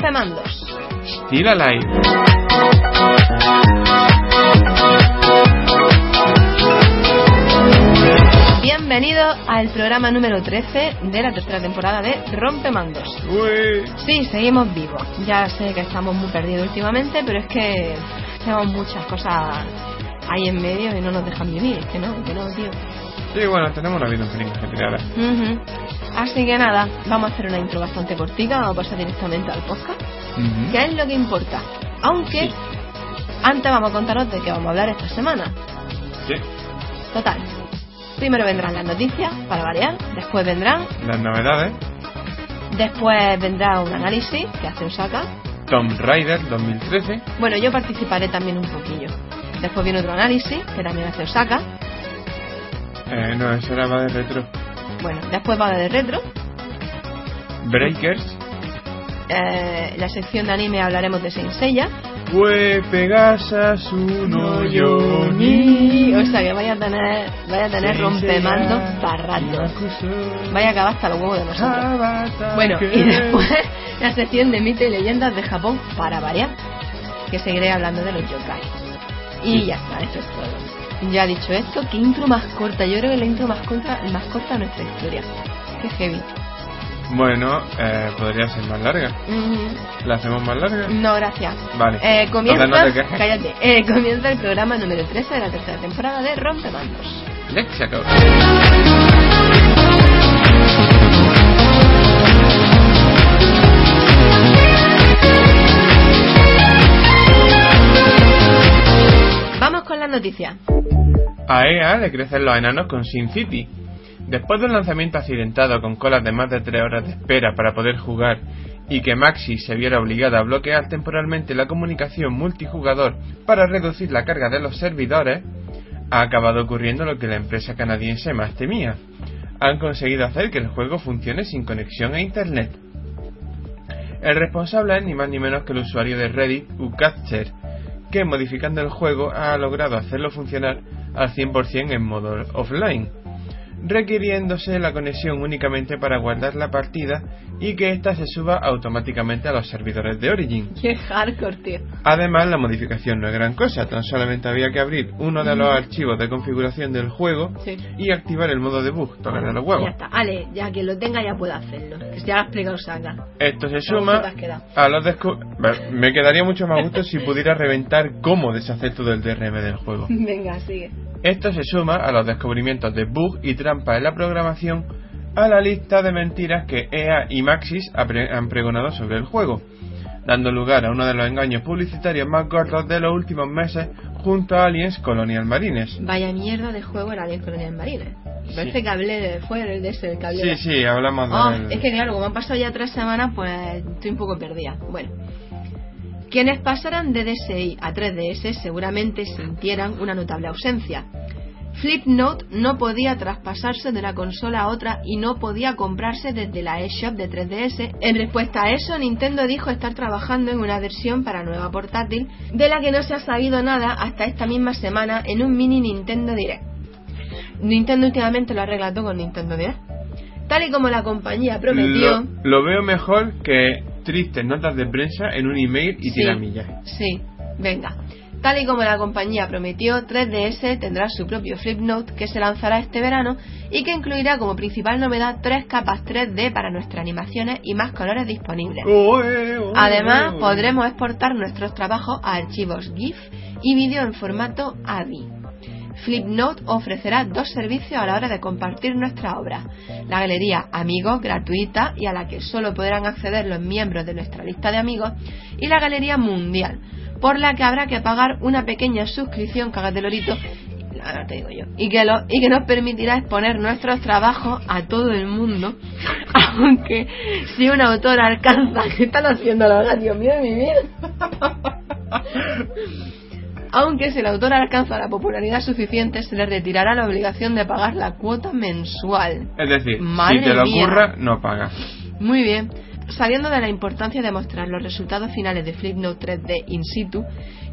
Rompemandos. Still Alive. Bienvenido al programa número 13 de la tercera temporada de Rompemandos. Uy. Sí, seguimos vivos. Ya sé que estamos muy perdidos últimamente, pero es que tenemos muchas cosas ahí en medio y no nos dejan vivir. Es que no, que no, tío. Sí, bueno, tenemos una vida un pelín ajetreada. Ujú. Así que nada, vamos a hacer una intro bastante cortica, vamos a pasar directamente al podcast. Ujú. ¿Qué es lo que importa? Aunque Sí. antes vamos a contaros de qué vamos a hablar esta semana. Sí, Total. Primero vendrán las noticias, para variar. Después vendrán. las novedades. Después vendrá un análisis que hace Osaka. Tomb Raider 2013. Bueno, yo participaré también un poquillo. Después viene otro análisis que también hace Osaka. Eh, no, eso era más de retro. Bueno, después va de retro. Breakers. Eh, la sección de anime hablaremos de Saint Seiya. Fue Pegasas uno yo ni. O sea que vaya a tener, vaya a tener rompemandos para rato. Vaya a acabar hasta los huevos de nosotros. Bueno, y después la sección de mitos y leyendas de Japón para variar, que seguiré hablando de los yokai. Y ya está, eso es todo. Ya dicho esto, ¿qué intro más corta? Yo creo que la intro más corta, más corta de nuestra historia. Qué heavy. Bueno, eh, podría ser más larga. ¿La hacemos más larga? no, gracias. Vale. Eh, comienza, no cállate, eh, comienza el programa número 13 de la tercera temporada de Rompemandos. Let's go. Noticias. A EA le crecen los enanos con Sin City. Después de un lanzamiento accidentado con colas de más de 3 horas de espera para poder jugar y que Maxi se viera obligada a bloquear temporalmente la comunicación multijugador para reducir la carga de los servidores, ha acabado ocurriendo lo que la empresa canadiense más temía. Han conseguido hacer que el juego funcione sin conexión a Internet. El responsable es ni más ni menos que el usuario de Reddit, Ucatcher, que modificando el juego ha logrado hacerlo funcionar al 100% en modo offline, requiriéndose la conexión únicamente para guardar la partida y que ésta se suba automáticamente a los servidores de Origin. Qué hardcore, tío. Además, la modificación no es gran cosa, tan solamente había que abrir uno de los archivos de configuración del juego Sí. y activar el modo debug, tocarle los Ya huevos. está, Ale, ya que lo tenga ya puede hacerlo. Que ya lo ha explicado Saga. Esto se ¿Cómo suma a los descu- Me quedaría mucho más gusto si pudiera reventar cómo deshacer todo el DRM del juego. Venga, sigue. Esto se suma a los descubrimientos de bug y trampa en la programación a la lista de mentiras que EA y Maxis han pregonado sobre el juego, dando lugar a uno de los engaños publicitarios más gordos de los últimos meses junto a Aliens Colonial Marines. Vaya mierda de juego era Alien Colonial Marines. Parece que hablé de, fue el de ese, el que hablé Sí, de- sí, hablamos Ah, del... es que claro, como han pasado ya tres semanas, pues estoy un poco perdida. Bueno. Quienes pasaran de DSi a 3DS seguramente sintieran una notable ausencia. Flipnote no podía traspasarse de una consola a otra y no podía comprarse desde la eShop de 3DS. En respuesta a eso, Nintendo dijo estar trabajando en una versión para nueva portátil, de la que no se ha sabido nada hasta esta misma semana en un mini Nintendo Direct. Nintendo últimamente lo arregla todo con Nintendo Direct. Tal y como la compañía prometió. Lo, lo veo mejor que tristes notas de prensa en un email y Sí. tiramillas. Sí, venga. Tal y como la compañía prometió, 3DS tendrá su propio Flipnote que se lanzará este verano y que incluirá como principal novedad tres capas 3D para nuestras animaciones y más colores disponibles. Además, podremos exportar nuestros trabajos a archivos GIF y vídeo en formato AVI. Flipnote ofrecerá dos servicios a la hora de compartir nuestra obra. La galería Amigos, gratuita y a la que solo podrán acceder los miembros de nuestra lista de amigos, y la galería Mundial, por la que habrá que pagar una pequeña suscripción, cágate lorito, ahora te digo yo, y que, lo- y que nos permitirá exponer nuestros trabajos a todo el mundo, aunque si un autor alcanza, ¿qué están haciendo los Dios mío de mi vida? Aunque si el autor alcanza la popularidad suficiente, se le retirará la obligación de pagar la cuota mensual. Es decir, Madre si te lo ocurra, no pagas. Muy bien. Sabiendo de la importancia de mostrar los resultados finales de Flipnote 3D in situ,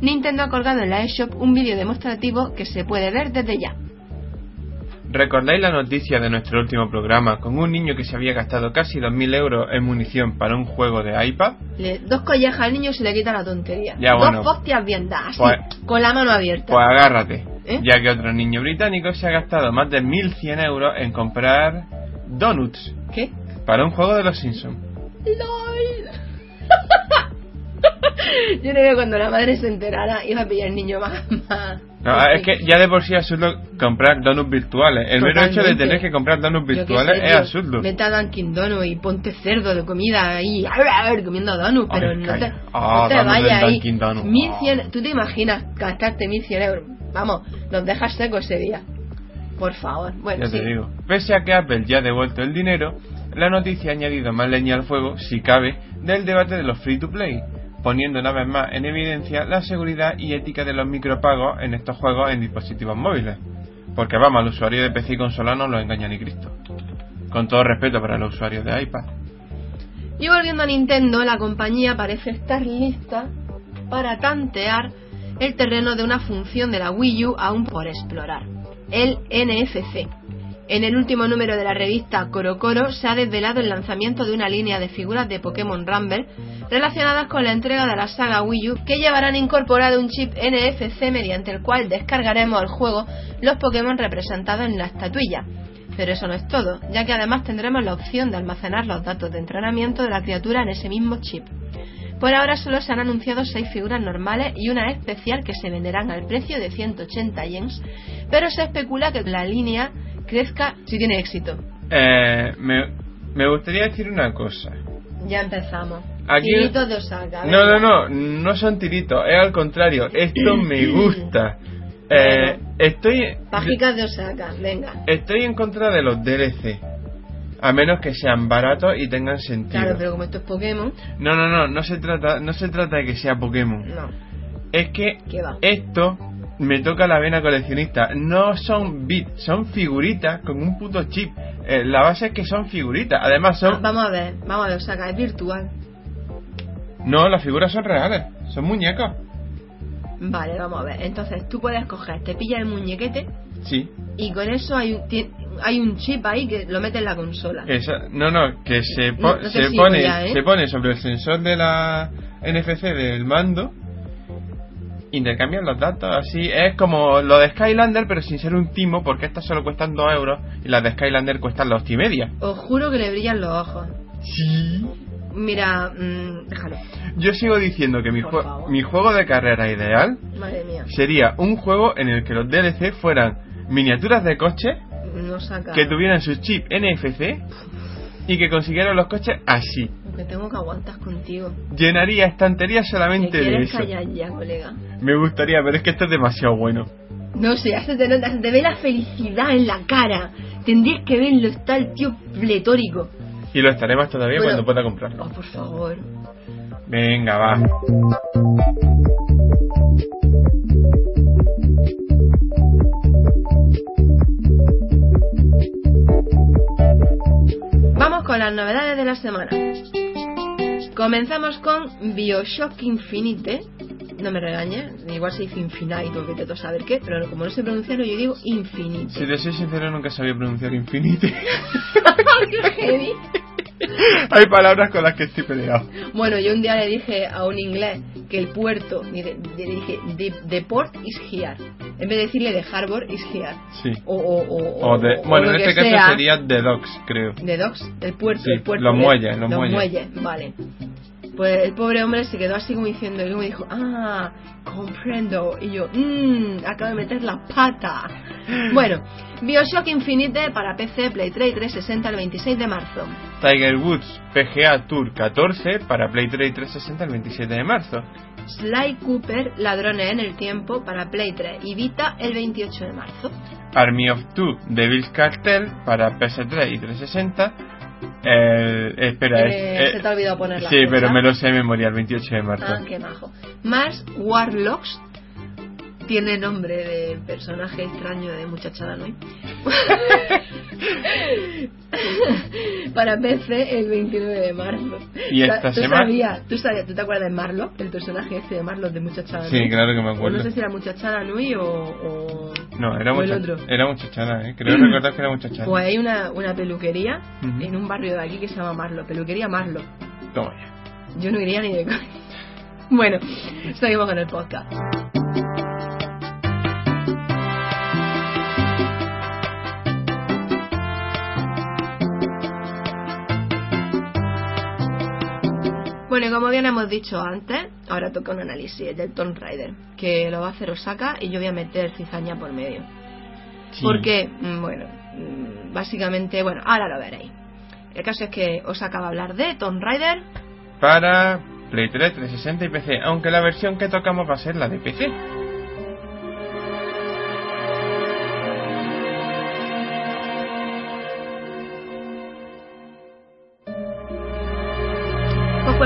Nintendo ha colgado en la eShop un vídeo demostrativo que se puede ver desde ya. ¿Recordáis la noticia de nuestro último programa con un niño que se había gastado casi 2.000 euros en munición para un juego de iPad? Le- dos collejas al niño se le quita la tontería. Ya, dos bueno. hostias bien dadas, así, Pues- con la mano abierta. Pues agárrate, ¿Eh? ya que otro niño británico se ha gastado más de 1.100 euros en comprar donuts ¿Qué? para un juego de los Simpsons. LOL. Yo creo que cuando la madre se enterara iba a pillar el niño más. más- No, es que ya de por sí es absurdo comprar donuts virtuales. El mero hecho de Totalmente. tener que comprar donuts virtuales sé, es absurdo. Vete a Dunkin' Donuts y ponte cerdo de comida ahí, a ver, a ver, comiendo donuts, pero Ay, no te, calla. no Ah, te vayas ahí. Dunkin' Donuts. 1100, ¿tú te imaginas gastarte 1100 euros? Vamos, nos dejas secos ese día. Por favor. Bueno, Ya sí. te digo. Pese a que Apple ya ha devuelto el dinero, la noticia ha añadido más leña al fuego, si cabe, del debate de los free to play, poniendo una vez más en evidencia la seguridad y ética de los micropagos en estos juegos en dispositivos móviles. Porque vamos, al usuario de PC y consola no lo engaña ni Cristo. Con todo respeto para los usuarios de iPad. Y volviendo a Nintendo, la compañía parece estar lista para tantear el terreno de una función de la Wii U aún por explorar, el NFC. En el último número de la revista CoroCoro se ha desvelado el lanzamiento de una línea de figuras de Pokémon Rumble relacionadas con la entrega de la saga Wii U que llevarán incorporado un chip NFC mediante el cual descargaremos al juego los Pokémon representados en la estatuilla. Pero eso no es todo, ya que además tendremos la opción de almacenar los datos de entrenamiento de la criatura en ese mismo chip. Por ahora solo se han anunciado seis figuras normales y una especial que se venderán al precio de 180 yens, pero se especula que la línea crezca si tiene éxito. Eh, me, me gustaría decir una cosa. Ya empezamos. Aquí- Tiritos de Osaka. No, no, no, no son tiritos, es al contrario, esto me gusta. Eh, estoy, Pajicas de Osaka, venga. estoy en contra de los DLC, a menos que sean baratos y tengan sentido. Claro, pero como esto es Pokémon, No, no, no, no se trata, no se trata de que sea Pokémon. no. Es que ¿Qué va? esto me toca la vena coleccionista. No son bits, son figuritas con un puto chip. Eh, la base es que son figuritas. Además Ah, son... vamos a ver, vamos a ver, Osaka, es virtual. No, las figuras son reales, son muñecos. Vale, vamos a ver. Entonces tú puedes coger, te pillas el muñequete Sí. y con eso hay un, hay un chip ahí que lo mete en la consola. Esa- no, no, que se, po- No- no te se pone ya, ¿eh? se pone sobre el sensor de la NFC del mando. Intercambian los datos, así es como lo de Skylander, pero sin ser un timo, porque estas solo cuestan 2 euros y las de Skylander cuestan la hostia y media. Os juro que le brillan los ojos. Sí. Mira, mm, déjalo. Yo sigo diciendo que mi, jue- favor. mi juego de carrera ideal Madre mía. sería un juego en el que los DLC fueran miniaturas de No saca. que tuvieran su chip NFC y que consiguieran los coches así. Lo que tengo que aguantar contigo. Llenaría estanterías ¿Te solamente de eso. callar ya, colega? Me gustaría, pero es que esto es demasiado bueno. No sé, ya se te ve la felicidad en la cara. Tendrías que verlo, está el tío pletórico. Y lo estaré más todavía Bueno. cuando pueda comprarlo. Oh, por favor. Venga, va. Vamos con las novedades de la semana. Comenzamos con Bioshock Infinite. No me regañes, igual se dice Infinite tú a saber qué, pero como no sé pronunciarlo, yo digo Infinite. Si te soy sincero, nunca sabía pronunciar infinite. Hay palabras con las que estoy peleado. Bueno, yo un día le dije a un inglés que el puerto, mire, le dije, the, the port is here. En vez de decirle the harbor is here. Sí. O, o, o, O de, o bueno, en este caso sea. sería The Docks, creo. De docks, el puerto, Sí, el puerto. los de- muelles, los muelles. vale. Pues el pobre hombre se quedó así como diciendo, y luego me dijo, ah, comprendo. Y yo, mmm, acabo de meter la pata. Bueno, Bioshock Infinite para PC, Play 3 y 360 el 26 de marzo. Tiger Woods PGA Tour 14 para Play 3 y 360 el 27 de marzo. Sly Cooper, Ladrones en el Tiempo para Play 3 y Vita el 28 de marzo. Army of Two Devil's Cartel para PS3 y 360. El, espera, Eh, es- se eh, te ha olvidado poner la Sí, fecha. pero me lo sé de memoria, el 28 de marzo. Ah, qué majo. Mars Warlocks tiene nombre de personaje extraño de muchachada ¿no? para PC el 29 de marzo. Y esta ¿Tú semana- sabías, tú sabías, tú te acuerdas de Marlo, el personaje este de Marlo de muchachada Sí, Nui? claro que me O acuerdo. No sé si era muchachada Nui o, o, No, era, o el mucha- otro. era muchachana, ¿eh? Creo recordar que era muchachana. Pues hay una, una peluquería Ujú. en un barrio de aquí que se llama Marlo, peluquería Marlo. Toma ya. Yo no iría ni de. Bueno, seguimos con el podcast. Bueno, y como bien hemos dicho antes, ahora toca un análisis del Tomb Raider, que lo va a hacer Osaka y yo voy a meter cizaña por medio. Sí. Porque, mm, bueno, mm, básicamente, bueno, ahora lo veréis. El caso es que Osaka va a hablar de Tomb Raider Para Play 3, 360 y PC, aunque la versión que tocamos va a ser la de PC.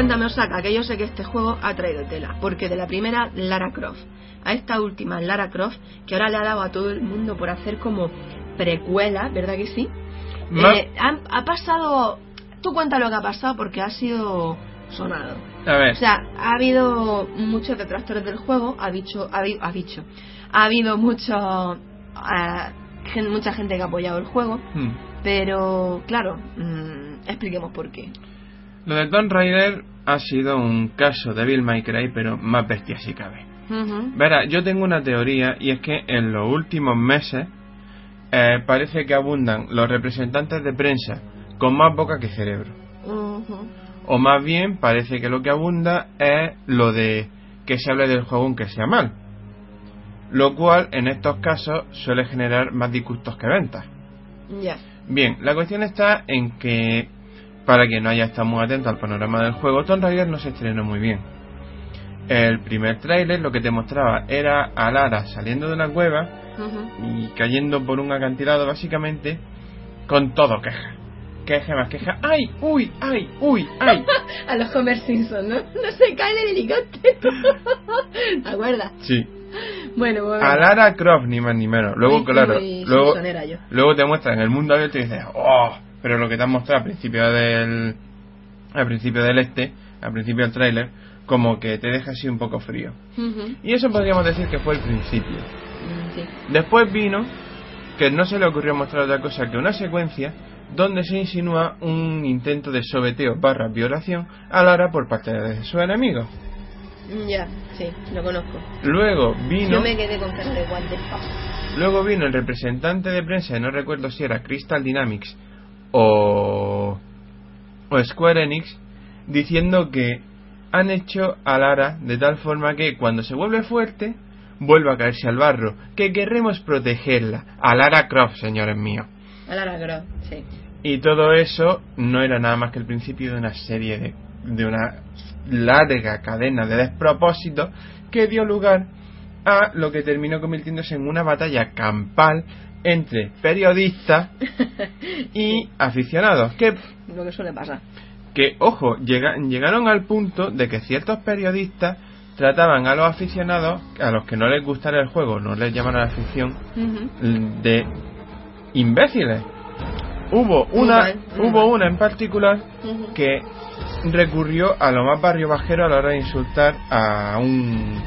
Cuéntame, Osaka, que yo sé que este juego ha traído tela, porque de la primera Lara Croft a esta última Lara Croft, que ahora le ha dado a todo el mundo por hacer como precuela, ¿verdad que sí? Eh, ha, pasado. Tú cuenta lo que ha pasado porque ha sido sonado. A ver, O sea, ha habido muchos detractores del juego, ha dicho, ha, dicho, ha habido mucho, gen- mucha gente que ha apoyado el juego, hmm, pero claro, mm, expliquemos por qué. lo de Tomb Raider ha sido un caso de Bill Cry, pero más bestia si cabe. Ujú. Verá, yo tengo una teoría y es que en los últimos meses eh, parece que abundan los representantes de prensa con más boca que cerebro. O más bien parece que lo que abunda es lo de que se hable del juego aunque sea mal. Lo cual en estos casos suele generar más disgustos que ventas. Ya. Bien, la cuestión está en que, para quien no haya estado muy atento al panorama del juego, Tomb Raider no se estrenó muy bien. El primer tráiler lo que te mostraba era a Lara saliendo de una cueva y cayendo por un acantilado básicamente con todo queja. Queja más queja. ¡Ay! ¡Uy! ¡Ay! ¡Uy! ¡Ay! A los Homer Simpson, ¿no? No se cae en el helicóptero. ¿Te acuerdas? Sí. Bueno, pues. A Lara Croft, ni más ni menos. Luego, Muy- claro, luego, luego te muestran el mundo abierto y dices, ¡oh! Pero lo que te han mostrado al principio del. al principio del este, al principio del tráiler, como que te deja así un poco frío. Y eso podríamos decir que fue el principio. Sí. Después vino que no se le ocurrió mostrar otra cosa que una secuencia donde se insinúa un intento de sobeteo barra violación a Lara por parte de sus enemigos. Mm, Ya, sí, lo conozco. Luego vino, Yo me quedé con luego vino el representante de prensa, no recuerdo si era Crystal Dynamics o, o Square Enix, diciendo que han hecho a Lara de tal forma que cuando se vuelve fuerte vuelve a caerse al barro, que querremos protegerla, a Lara Croft, señores míos. A Lara Croft, sí. Y todo eso no era nada más que el principio de una serie de, de una larga cadena de despropósitos que dio lugar a lo que terminó convirtiéndose en una batalla campal entre periodistas y aficionados que, Lo que suele pasar. que ojo, llega- llegaron al punto de que ciertos periodistas trataban a los aficionados, a los que no les gustara el juego, no les llaman a la afición, de imbéciles. Hubo una, hubo una en particular que recurrió a lo más barrio bajero a la hora de insultar a un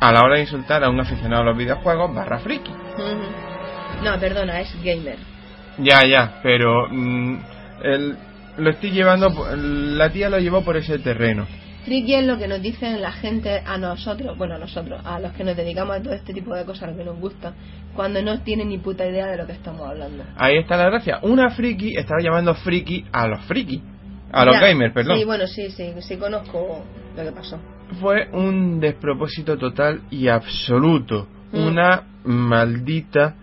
a la hora de insultar a un aficionado a los videojuegos barra friki. No, perdona, es gamer. Ya, ya, pero mm, el- lo estoy llevando, la tía lo llevó por ese terreno. Friki es lo que nos dicen la gente a nosotros, bueno, a nosotros, a los que nos dedicamos a todo este tipo de cosas, a lo que nos gusta, cuando no tienen ni puta idea de lo que estamos hablando. Ahí está la gracia. Una friki estaba llamando friki a los friki, a los Ya. gamers, perdón. Sí, bueno, sí, sí, sí conozco lo que pasó. fue un despropósito total y absoluto. Mm. Una maldita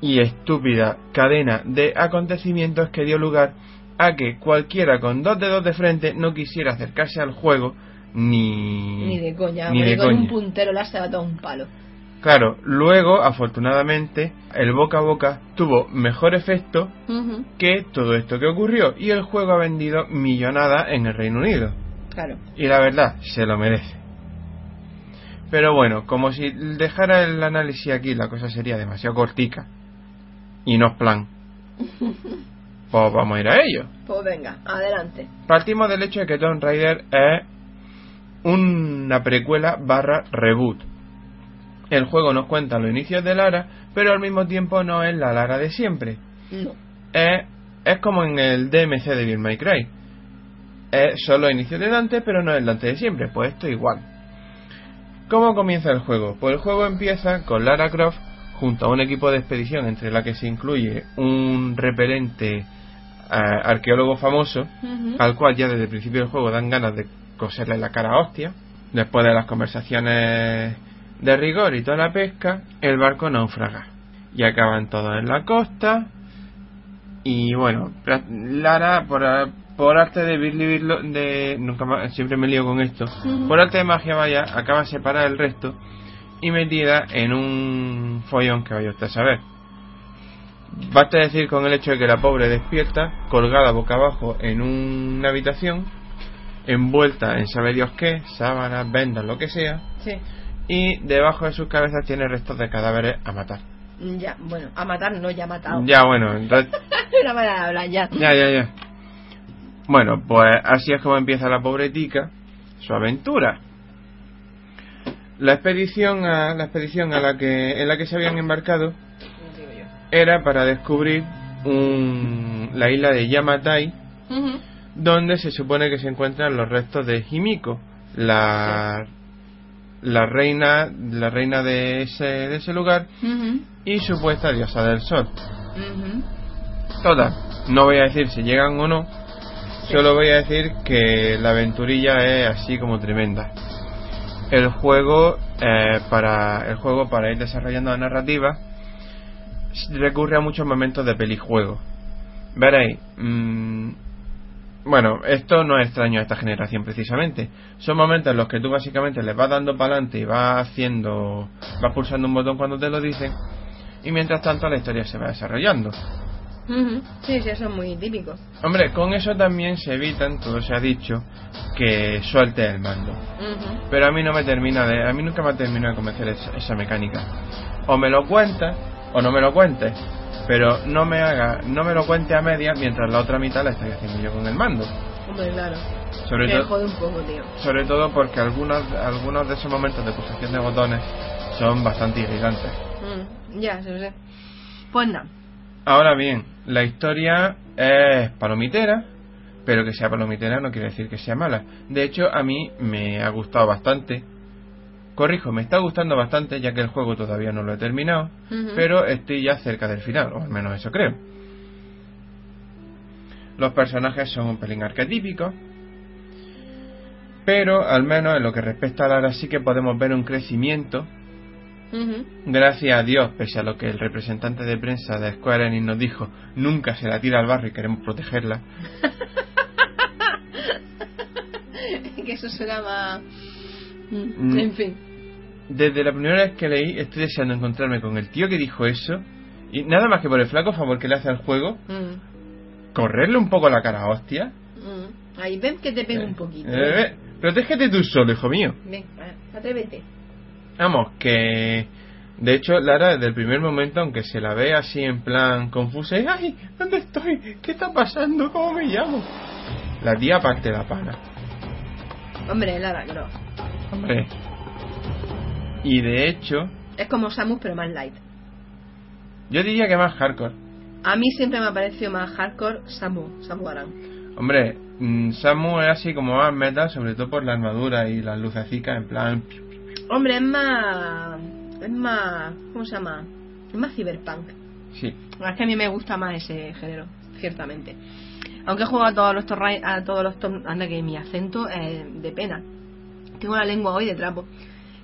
y estúpida cadena de acontecimientos que dio lugar a que cualquiera con dos dedos de frente no quisiera acercarse al juego ni... Ni de coña, Ni porque de con coña. un puntero has dado un palo. Claro, luego, afortunadamente, el boca a boca tuvo mejor efecto que todo esto que ocurrió y el juego ha vendido millonada en el Reino Unido. Claro. Y la verdad, se lo merece. Pero bueno, como si dejara el análisis aquí, la cosa sería demasiado cortica. Y no es plan. Pues vamos a ir a ello. Pues venga, adelante. Partimos del hecho de que Tomb Raider es una precuela barra reboot. El juego nos cuenta los inicios de Lara, pero al mismo tiempo no es la Lara de siempre. No. Es, es como en el DMC de Bill May Cry. Es solo inicio de Dante, pero no es el Dante de siempre. Pues esto igual. ¿Cómo comienza el juego? Pues el juego empieza con Lara Croft junto a un equipo de expedición entre la que se incluye un repelente arqueólogo famoso, al cual ya desde el principio del juego dan ganas de coserle la cara a hostia. Después de las conversaciones de rigor y toda la pesca, el barco naufraga. Y acaban todos en la costa. Y bueno, Lara, por, por arte de de nunca más, siempre me lío con esto, por arte de magia vaya, acaba separada del resto y metida en un follón que vaya usted a saber. Basta decir con el hecho de que la pobre despierta, colgada boca abajo en una habitación, envuelta en sabe Dios qué, sábanas, vendas, lo que sea, y debajo de sus cabezas tiene restos de cadáveres a matar. Ya, bueno, a matar no, ya matado. Ya, bueno, entonces... Una manera de hablar, ya. Ya, ya, ya. Bueno, pues así es como empieza la pobre tica su aventura. La expedición a la expedición a la que en la que se habían embarcado era para descubrir un, la isla de Yamatai, donde se supone que se encuentran los restos de Himiko, la, la reina, la reina de ese, de ese lugar y supuesta diosa del sol. Todas, no voy a decir si llegan o no, solo voy a decir que la aventurilla es así como tremenda. El juego, eh, para, el juego para ir desarrollando la narrativa, recurre a muchos momentos de pelijuego. Veréis, mm, bueno, esto no es extraño a esta generación precisamente. Son momentos en los que tú básicamente les vas dando para adelante y vas haciendo, vas pulsando un botón cuando te lo dicen, y mientras tanto la historia se va desarrollando. Sí, sí, eso es muy típico. Hombre, con eso también se evitan, todo se ha dicho, que suelte el mando. Pero a mí no me termina de, a mí nunca me ha terminado de convencer esa, esa mecánica. O me lo cuentas o no me lo cuente, pero no me haga, no me lo cuente a media mientras la otra mitad la estoy haciendo yo con el mando. Hombre, claro. Sobre, todo, un poco, tío. sobre todo porque algunos, algunos de esos momentos de pulsación de botones son bastante irritantes. Mm, ya, se lo sé. Pues nada. Ahora bien, la historia es palomitera, pero que sea palomitera no quiere decir que sea mala. De hecho, a mí me ha gustado bastante Corrijo, me está gustando bastante ya que el juego todavía no lo he terminado, pero estoy ya cerca del final, o al menos eso creo. Los personajes son un pelín arquetípicos, pero al menos en lo que respecta a Lara sí que podemos ver un crecimiento. Gracias a Dios, pese a lo que el representante de prensa de Square Enix nos dijo, nunca se la tira al barrio y queremos protegerla. que eso suena más... Mm. En fin desde la primera vez que leí estoy deseando encontrarme con el tío que dijo eso y nada más que por el flaco favor que le hace al juego mm. correrle un poco la cara hostia mm. ahí ven que te pega un poquito eh, eh, protégete tú solo hijo mío ven atrévete vamos que de hecho Lara desde el primer momento aunque se la ve así en plan confusa ay dónde estoy qué está pasando cómo me llamo la tía parte la pana hombre Lara creo hombre y de hecho... Es como Samus pero más light. Yo diría que más hardcore. A mí siempre me ha parecido más hardcore Samu, Samu Aran. Hombre, mm, Samu es así como más metal, sobre todo por la armadura y las lucecicas en plan... Hombre, es más... Es más... ¿Cómo se llama? Es más cyberpunk. Sí. Es que a mí me gusta más ese género, ciertamente. Aunque he jugado a todos los a todos los anda que mi acento es de pena. Tengo la lengua hoy de trapo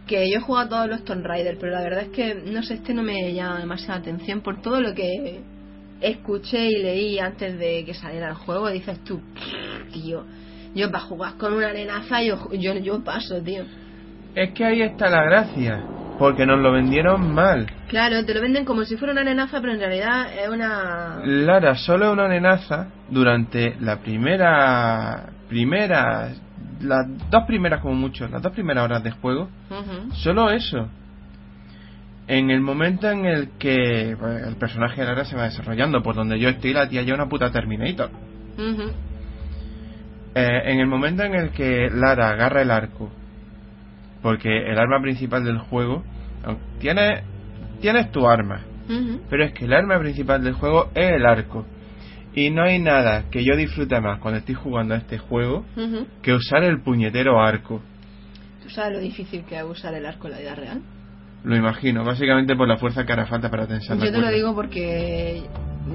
que yo he jugado a todos los Tomb Raider, pero la verdad es que, no sé, este no me llama demasiada atención por todo lo que escuché y leí antes de que saliera el juego. Dices tú, tío, yo para jugar con una nenaza yo, yo, yo paso, tío. Es que ahí está la gracia, porque nos lo vendieron mal. Claro, te lo venden como si fuera una nenaza, pero en realidad es una... Lara, solo una nenaza durante la primera... primera las dos primeras como mucho, las dos primeras horas de juego, solo eso. En el momento en el que pues, el personaje de Lara se va desarrollando, por donde yo estoy, la tía ya una puta Terminator. Eh, en el momento en el que Lara agarra el arco, porque el arma principal del juego, tienes, tienes tu arma, pero es que el arma principal del juego es el arco. Y no hay nada que yo disfrute más cuando estoy jugando a este juego que usar el puñetero arco. ¿Tú sabes lo difícil que es usar el arco en la vida real? Lo imagino, básicamente por la fuerza que hará falta para tensar la Yo te lo digo porque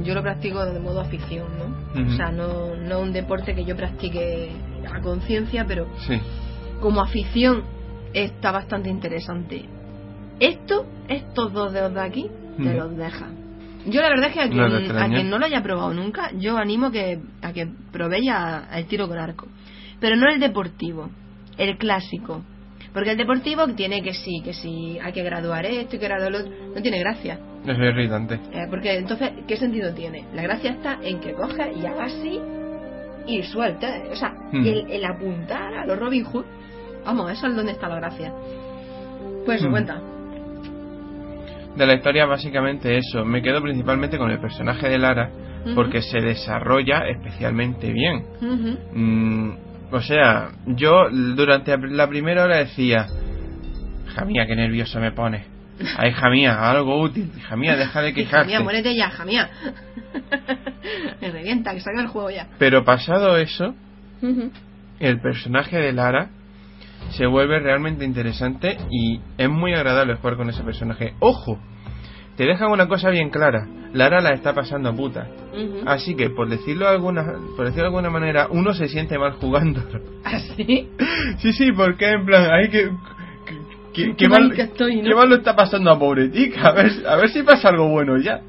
yo lo practico de modo afición, ¿no? O sea, no, no un deporte que yo practique a conciencia, pero Sí, como afición está bastante interesante. Esto, estos dos dedos de aquí, te los deja. Yo la verdad es que a quien, a quien no lo haya probado nunca, yo animo que, a que probéis a- al tiro con arco. Pero no el deportivo, el clásico. Porque el deportivo tiene que sí, que sí, hay que graduar esto y que graduar lo otro. No tiene gracia. es irritante. Eh, porque entonces, ¿qué sentido tiene? La gracia está en que coges y hagas así y sueltas. O sea, Hmm. el, el apuntar a los Robin Hood. Vamos, eso es donde está la gracia. Pues Hmm. cuenta. De la historia básicamente eso, me quedo principalmente con el personaje de Lara porque se desarrolla especialmente bien. Mm, o sea, yo durante la primera hora decía, hija mía, qué nervioso me pone. Ay, hija mía, algo útil. Hija mía, deja de Hija quejarte. mía, muérete ya, hija mía. Me revienta, que salga el juego ya. Pero pasado eso, el personaje de Lara se vuelve realmente interesante y es muy agradable jugar con ese personaje. Ojo, te dejan una cosa bien clara. Lara la está pasando puta. Ujú. Así que, por decirlo de alguna, por decirlo de alguna manera, uno se siente mal jugando. ¿Así? sí, sí, porque en plan, hay que... Qué qué mal estoy, ¿no? qué mal lo está pasando a pobre tica, a ver, a ver si pasa algo bueno ya.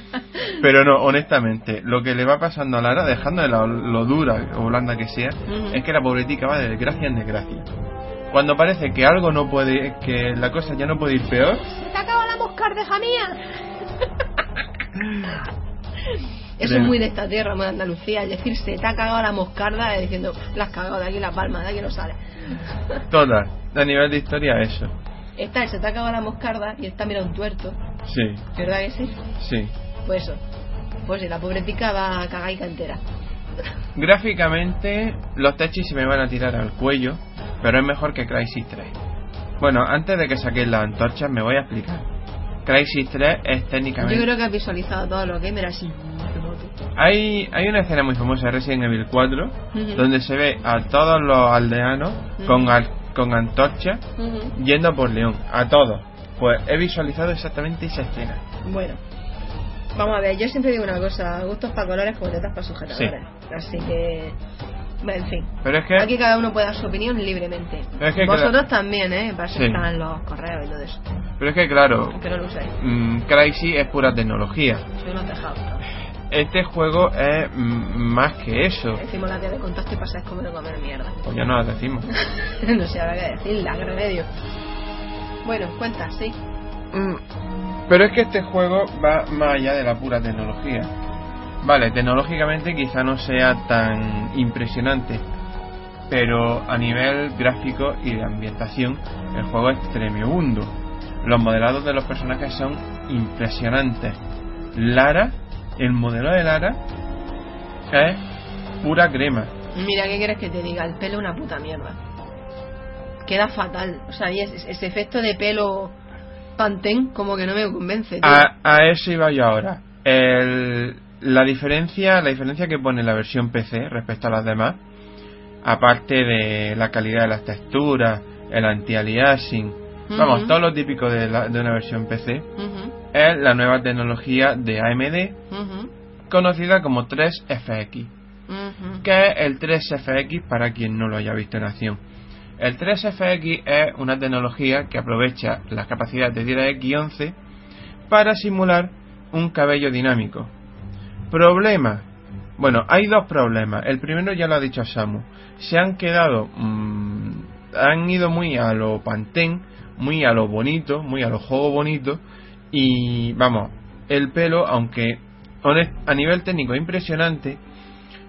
Pero no, honestamente, lo que le va pasando a Lara, dejando de lo, lo dura o blanda que sea, es que la pobretica va de desgracia en desgracia. Cuando parece que algo no puede, que la cosa ya no puede ir peor, ¡Se te acaba la moscardeja mía! Eso es muy de esta tierra, muy de Andalucía. Es decir, se te ha cagado la moscarda diciendo, la has cagado de aquí la palma, de aquí no sale. Todas, a nivel de historia, eso. Está se te ha cagado la moscarda y está mira un tuerto. Sí, ¿Verdad que sí? sí. Pues eso. Pues sí, la pobretica va cagaica entera. Gráficamente, los techis se me van a tirar al cuello, pero es mejor que Crysis 3. Bueno, antes de que saquéis las antorchas, me voy a explicar. Crysis 3 es técnicamente. Yo creo que has visualizado todo lo que mira así. Hay, hay una escena muy famosa de Resident Evil 4 Ujú. donde se ve a todos los aldeanos con, al- con antorchas yendo por León. A todos. Pues he visualizado exactamente esa escena. Bueno, vamos a ver, yo siempre digo una cosa, gustos para colores como tetas para sujetadores. Así que, bueno, en fin. Pero es que. Aquí cada uno puede dar su opinión libremente. Es que Vosotros también, ¿eh? Para eso Sí. están los correos y todo eso. Pero es que, claro, Aunque no lo usáis. mm, Crysis es pura tecnología. Soy unos tejados. Este juego es mm, más que eso. Decimos la tía de contacto y pasáis comer comer mierda. Pues ya no lo decimos. no sé ahora qué decirla, qué remedio. Bueno, cuenta, sí. Mm, Pero es que este juego va más allá de la pura tecnología. Vale, tecnológicamente quizá no sea tan impresionante, pero a nivel gráfico y de ambientación el juego es tremebundo. Los modelados de los personajes son impresionantes. Lara, el modelo de Lara es pura crema. Mira, ¿qué quieres que te diga? El pelo es una puta mierda. Queda fatal. O sea, y ese, ese efecto de pelo pantén como que no me convence. tío. A, a eso iba yo ahora. El- la diferencia, la diferencia que pone la versión PC respecto a las demás, aparte de la calidad de las texturas, el anti-aliasing, vamos, todo lo típico de, la- de una versión PC, es la nueva tecnología de AMD conocida como 3FX. ujú. ¿Qué es el 3FX para quien no lo haya visto en acción? El 3FX es una tecnología que aprovecha las capacidades de DirectX 11 para simular un cabello dinámico. Problema. Bueno, hay dos problemas. El primero ya lo ha dicho Samu. Se han quedado... mm, han ido muy a lo pantén, muy a lo bonito, muy a lo juego bonito. Y vamos, el pelo, aunque a nivel técnico impresionante,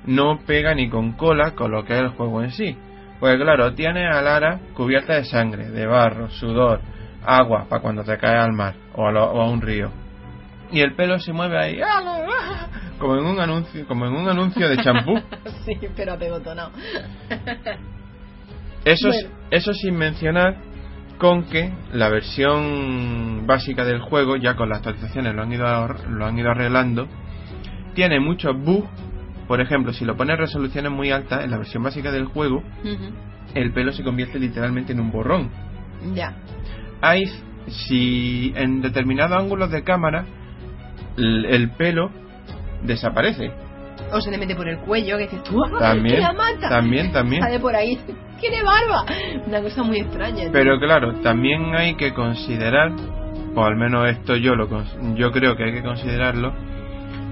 no pega ni con cola con lo que es el juego en sí. Pues claro, tiene a Lara cubierta de sangre, de barro, sudor, agua para cuando te cae al mar o a, lo- o a un río. Y el pelo se mueve ahí, ¡ah! como en un anuncio, como en un anuncio de champú. sí, pero apegotonado. Eso, Bueno. eso sin mencionar con que la versión básica del juego, ya con las actualizaciones lo han ido, lo han ido arreglando, tiene muchos bugs. Por ejemplo, si lo pones resoluciones muy altas, en la versión básica del juego, el pelo se convierte literalmente en un borrón. Ya. Hay, si en determinados ángulos de cámara, el pelo desaparece. O se le mete por el cuello, que dices tú, ¡ah, También, la mata! también, también. Sale por ahí, tiene barba. Una cosa muy extraña. Pero claro, también hay que considerar, o al menos esto yo lo yo creo que hay que considerarlo,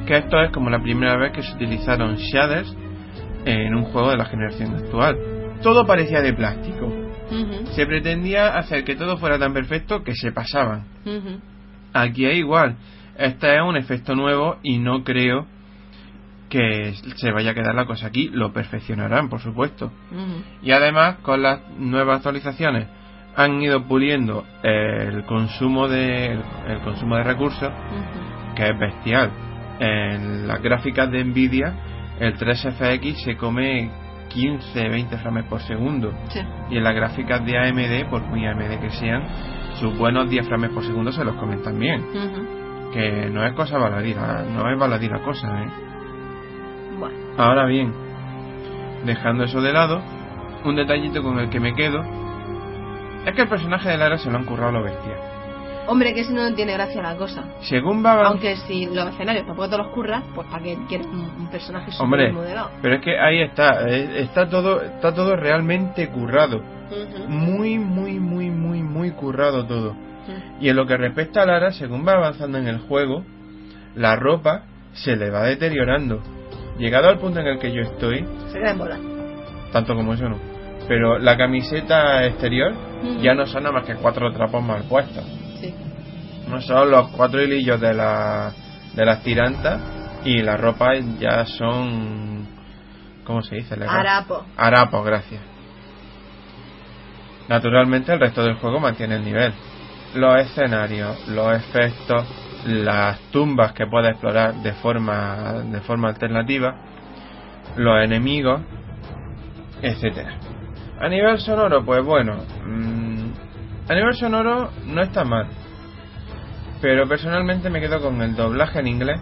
que esto es como la primera vez que se utilizaron shaders en un juego de la generación actual. Todo parecía de plástico. Se pretendía hacer que todo fuera tan perfecto que se pasaban. Aquí es igual. Este es un efecto nuevo y no creo que se vaya a quedar la cosa aquí. Lo perfeccionarán, por supuesto. Y además, con las nuevas actualizaciones, han ido puliendo el consumo de, el consumo de recursos, que es bestial. En las gráficas de Nvidia, el 3FX se come 15, 20 frames por segundo. Sí. Y en las gráficas de AMD, por muy AMD que sean, sus buenos 10 frames por segundo se los comen también. Que no es cosa baladina, no es baladina cosa, ¿eh? Bueno. Ahora bien, dejando eso de lado, un detallito con el que me quedo es que el personaje de Lara se lo han currado a lo bestia. Hombre, que si no no tiene gracia la cosa. Según va Aunque si los escenarios tampoco te los curras, pues para qué quieres un, un personaje Hombre, modelado. pero es que ahí está, eh, está todo, está todo realmente currado, muy, muy, muy, muy, muy currado todo. Y en lo que respecta a Lara, según va avanzando en el juego, la ropa se le va deteriorando. Llegado al punto en el que yo estoy, Se queda en bola. tanto como eso no. Pero la camiseta exterior ya no son nada más que cuatro trapos mal puestos. Sí. No son los cuatro hilillos de, la, de las tirantas y la ropa ya son... ¿Cómo se dice? Legal? Harapo. Harapos, gracias. Naturalmente el resto del juego mantiene el nivel. Los escenarios, los efectos, las tumbas que puedes explorar de forma, de forma alternativa, los enemigos, etcétera. A nivel sonoro, pues bueno, mm, a nivel sonoro no está mal. Pero personalmente me quedo con el doblaje en inglés.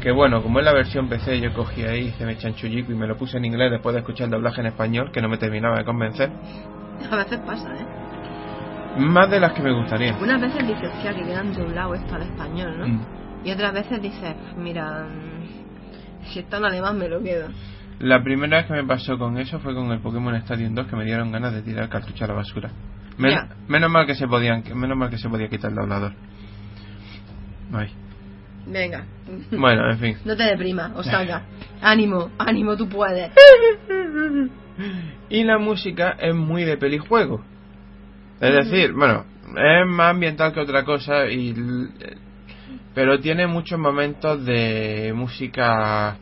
Que bueno, como es la versión PC, yo cogí ahí, hice me chanchullico y me lo puse en inglés después de escuchar el doblaje en español, que no me terminaba de convencer. A veces pasa, ¿eh? Más de las que me gustaría. Unas veces dices, hostia, que quedan doblado esto al español, ¿no? Mm. Y otras veces dices, mira, si está en alemán me lo quedo. La primera vez que me pasó con eso fue con el Pokémon Stadium 2 que me dieron ganas de tirar cartucho a la basura. Men-. Menos mal que se podían, menos mal que se podía quitar el doblador. Ay. Venga. Bueno, en fin. No te deprimas, Osaka. ánimo, ánimo, tú puedes. Y la música es muy de pelijuego. Es decir, bueno, es más ambiental que otra cosa y pero tiene muchos momentos de música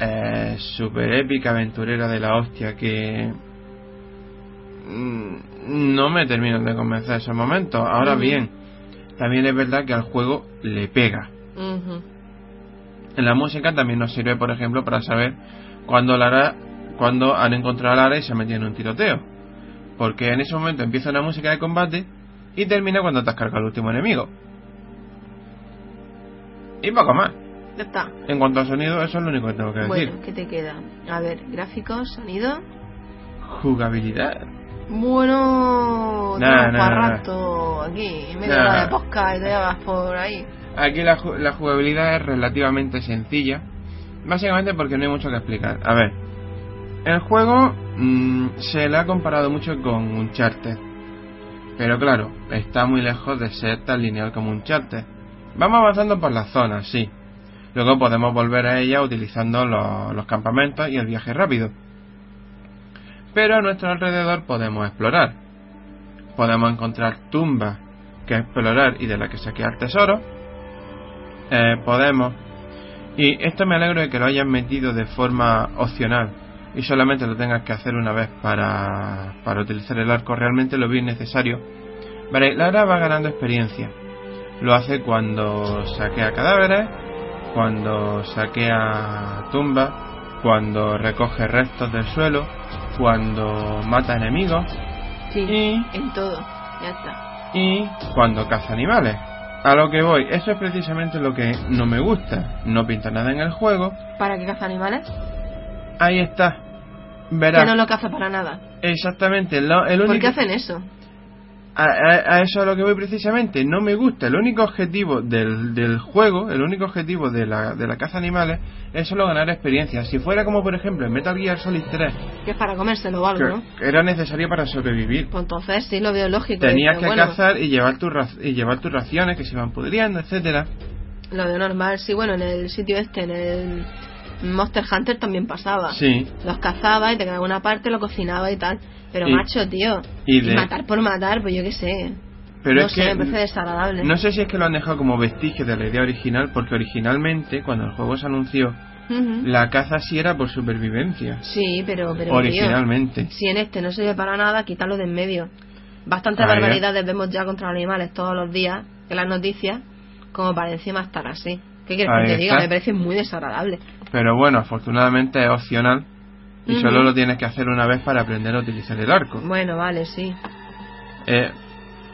eh, super épica, aventurera de la hostia que mm, no me terminan de convencer esos momentos. Ahora bien, también es verdad que al juego le pega. En la música también nos sirve, por ejemplo, para saber cuándo Lara, cuando han encontrado a Lara y se ha metido en un tiroteo. Porque en ese momento empieza una música de combate y termina cuando te has cargado al último enemigo. Y poco más. Ya está. En cuanto a sonido, eso es lo único que tengo que decir. Bueno, ¿qué te queda? A ver, gráficos, sonido. Jugabilidad. Bueno, Nah, nah, para nah. rato aquí, en medio de la posca y te vas por ahí. Aquí la, la jugabilidad es relativamente sencilla. Básicamente porque no hay mucho que explicar. A ver, el juego mm, se le ha comparado mucho con Uncharted. Pero claro, está muy lejos de ser tan lineal como Uncharted. Vamos avanzando por las zonas, sí. Luego podemos volver a ella utilizando lo- los campamentos y el viaje rápido. Pero a nuestro alrededor podemos explorar. Podemos encontrar tumbas que explorar y de las que saquear tesoros. Eh, podemos. Y esto me alegro de que lo hayan metido de forma opcional y solamente lo tengas que hacer una vez para, para utilizar el arco, realmente lo vi necesario. Vale, Lara va ganando experiencia. Lo hace cuando saquea cadáveres, cuando saquea tumbas, cuando recoge restos del suelo, cuando mata enemigos Sí, y, en todo. Ya está. y cuando caza animales. A lo que voy, eso es precisamente lo que no me gusta. No pinta nada en el juego. ¿Para qué caza animales? Ahí está. Que Verás. no lo caza para nada. Exactamente. lo- el ¿Por único... qué hacen eso? a, a- a eso a lo que voy precisamente. No me gusta. El único objetivo del, del juego, el único objetivo de la, de la caza animales es solo ganar experiencia. Si fuera como por ejemplo en Metal Gear Solid 3, Que es para comérselo o algo, que ¿no? era necesario para sobrevivir. Pues entonces sí lo veo lógico. Tenías que bueno, cazar y llevar, tus y llevar tus raciones que se iban pudriendo, etcétera Lo veo normal. Sí, bueno, en el sitio este, en el Monster Hunter también pasaba. Sí. Los cazaba y te quedaba una parte, lo cocinaba y tal. Pero Y- macho, tío. y de- matar por matar, pues yo qué sé. Pero no es sé, que me parece desagradable. no sé si es que lo han dejado como vestigio de la idea original, porque originalmente, cuando el juego se anunció, la caza sí era por supervivencia. Sí, pero, pero tío, originalmente. si en este no sirve para nada, quítalo de en medio. Bastantes Ah, ya. barbaridades vemos ya contra los animales todos los días en las noticias, como para encima estar así. ¿Qué quieres Ahí que te diga? Me parece muy desagradable. Pero bueno, afortunadamente es opcional y solo lo tienes que hacer una vez para aprender a utilizar el arco. Bueno, vale, sí. Eh,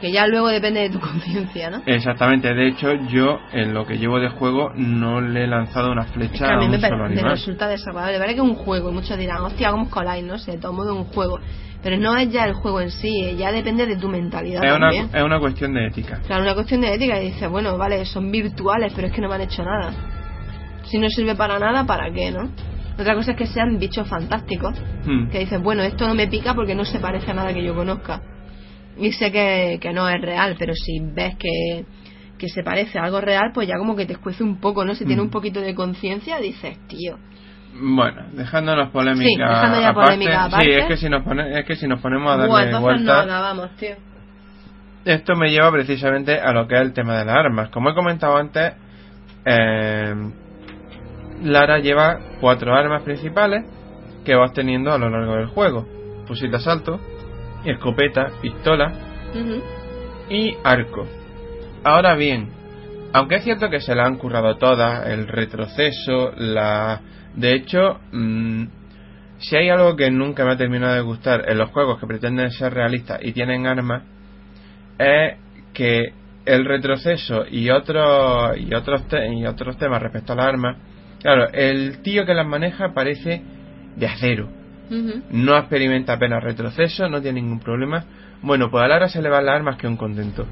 Que ya luego depende de tu conciencia, ¿no? exactamente, de hecho yo en lo que llevo de juego no le he lanzado una Es flecha que a a mí un me, solo me resulta desagradable. Vale que es un juego y muchos dirán, hostia, ¿cómo escoláis? No sé, de todo modo es un juego. Pero no es ya el juego en sí, eh, ya depende de tu mentalidad Es una, es una cuestión de ética. Claro, una cuestión de ética y dices, bueno, vale, son virtuales, pero es que no me han hecho nada. Si no sirve para nada, ¿para qué, no? Otra cosa es que sean bichos fantásticos, Hmm. que dices, bueno, esto no me pica porque no se parece a nada que yo conozca. Y sé que, que no es real, pero si ves que, que se parece a algo real, pues ya como que te escuece un poco, ¿no? Si tiene Mm. un poquito de conciencia, dices, tío. Bueno, dejándonos polémica Sí, dejando ya aparte, polémica sí, aparte. es que si nos pone- es que si nos ponemos a Buah, darle entonces vueltas, no acabamos, tío. esto me lleva precisamente a lo que es el tema de las armas. Como he comentado antes, eh, Lara lleva cuatro armas principales que vas teniendo a lo largo del juego: fusil de asalto, escopeta, pistola y arco. Ahora bien, aunque es cierto que se la han currado todas, el retroceso, la... De hecho, mm, si hay algo que nunca me ha terminado de gustar en los juegos que pretenden ser realistas y tienen armas, es que el retroceso y otros y otros te- y otros temas respecto a las armas, claro, el tío que las maneja parece de acero no experimenta apenas retroceso, no tiene ningún problema. Bueno, pues a Lara se le van las armas que un contento.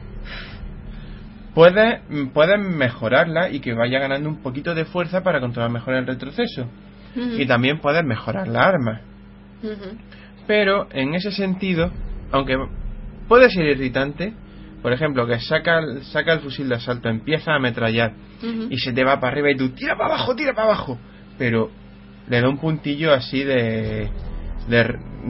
Puedes, puedes mejorarla y que vaya ganando un poquito de fuerza para controlar mejor el retroceso. Y también puedes mejorar la arma. Pero en ese sentido, aunque puede ser irritante, por ejemplo, que saca, el- saca el fusil de asalto, empieza a ametrallar y se te va para arriba y tú tira para abajo, tira para abajo. Pero le da un puntillo así de, de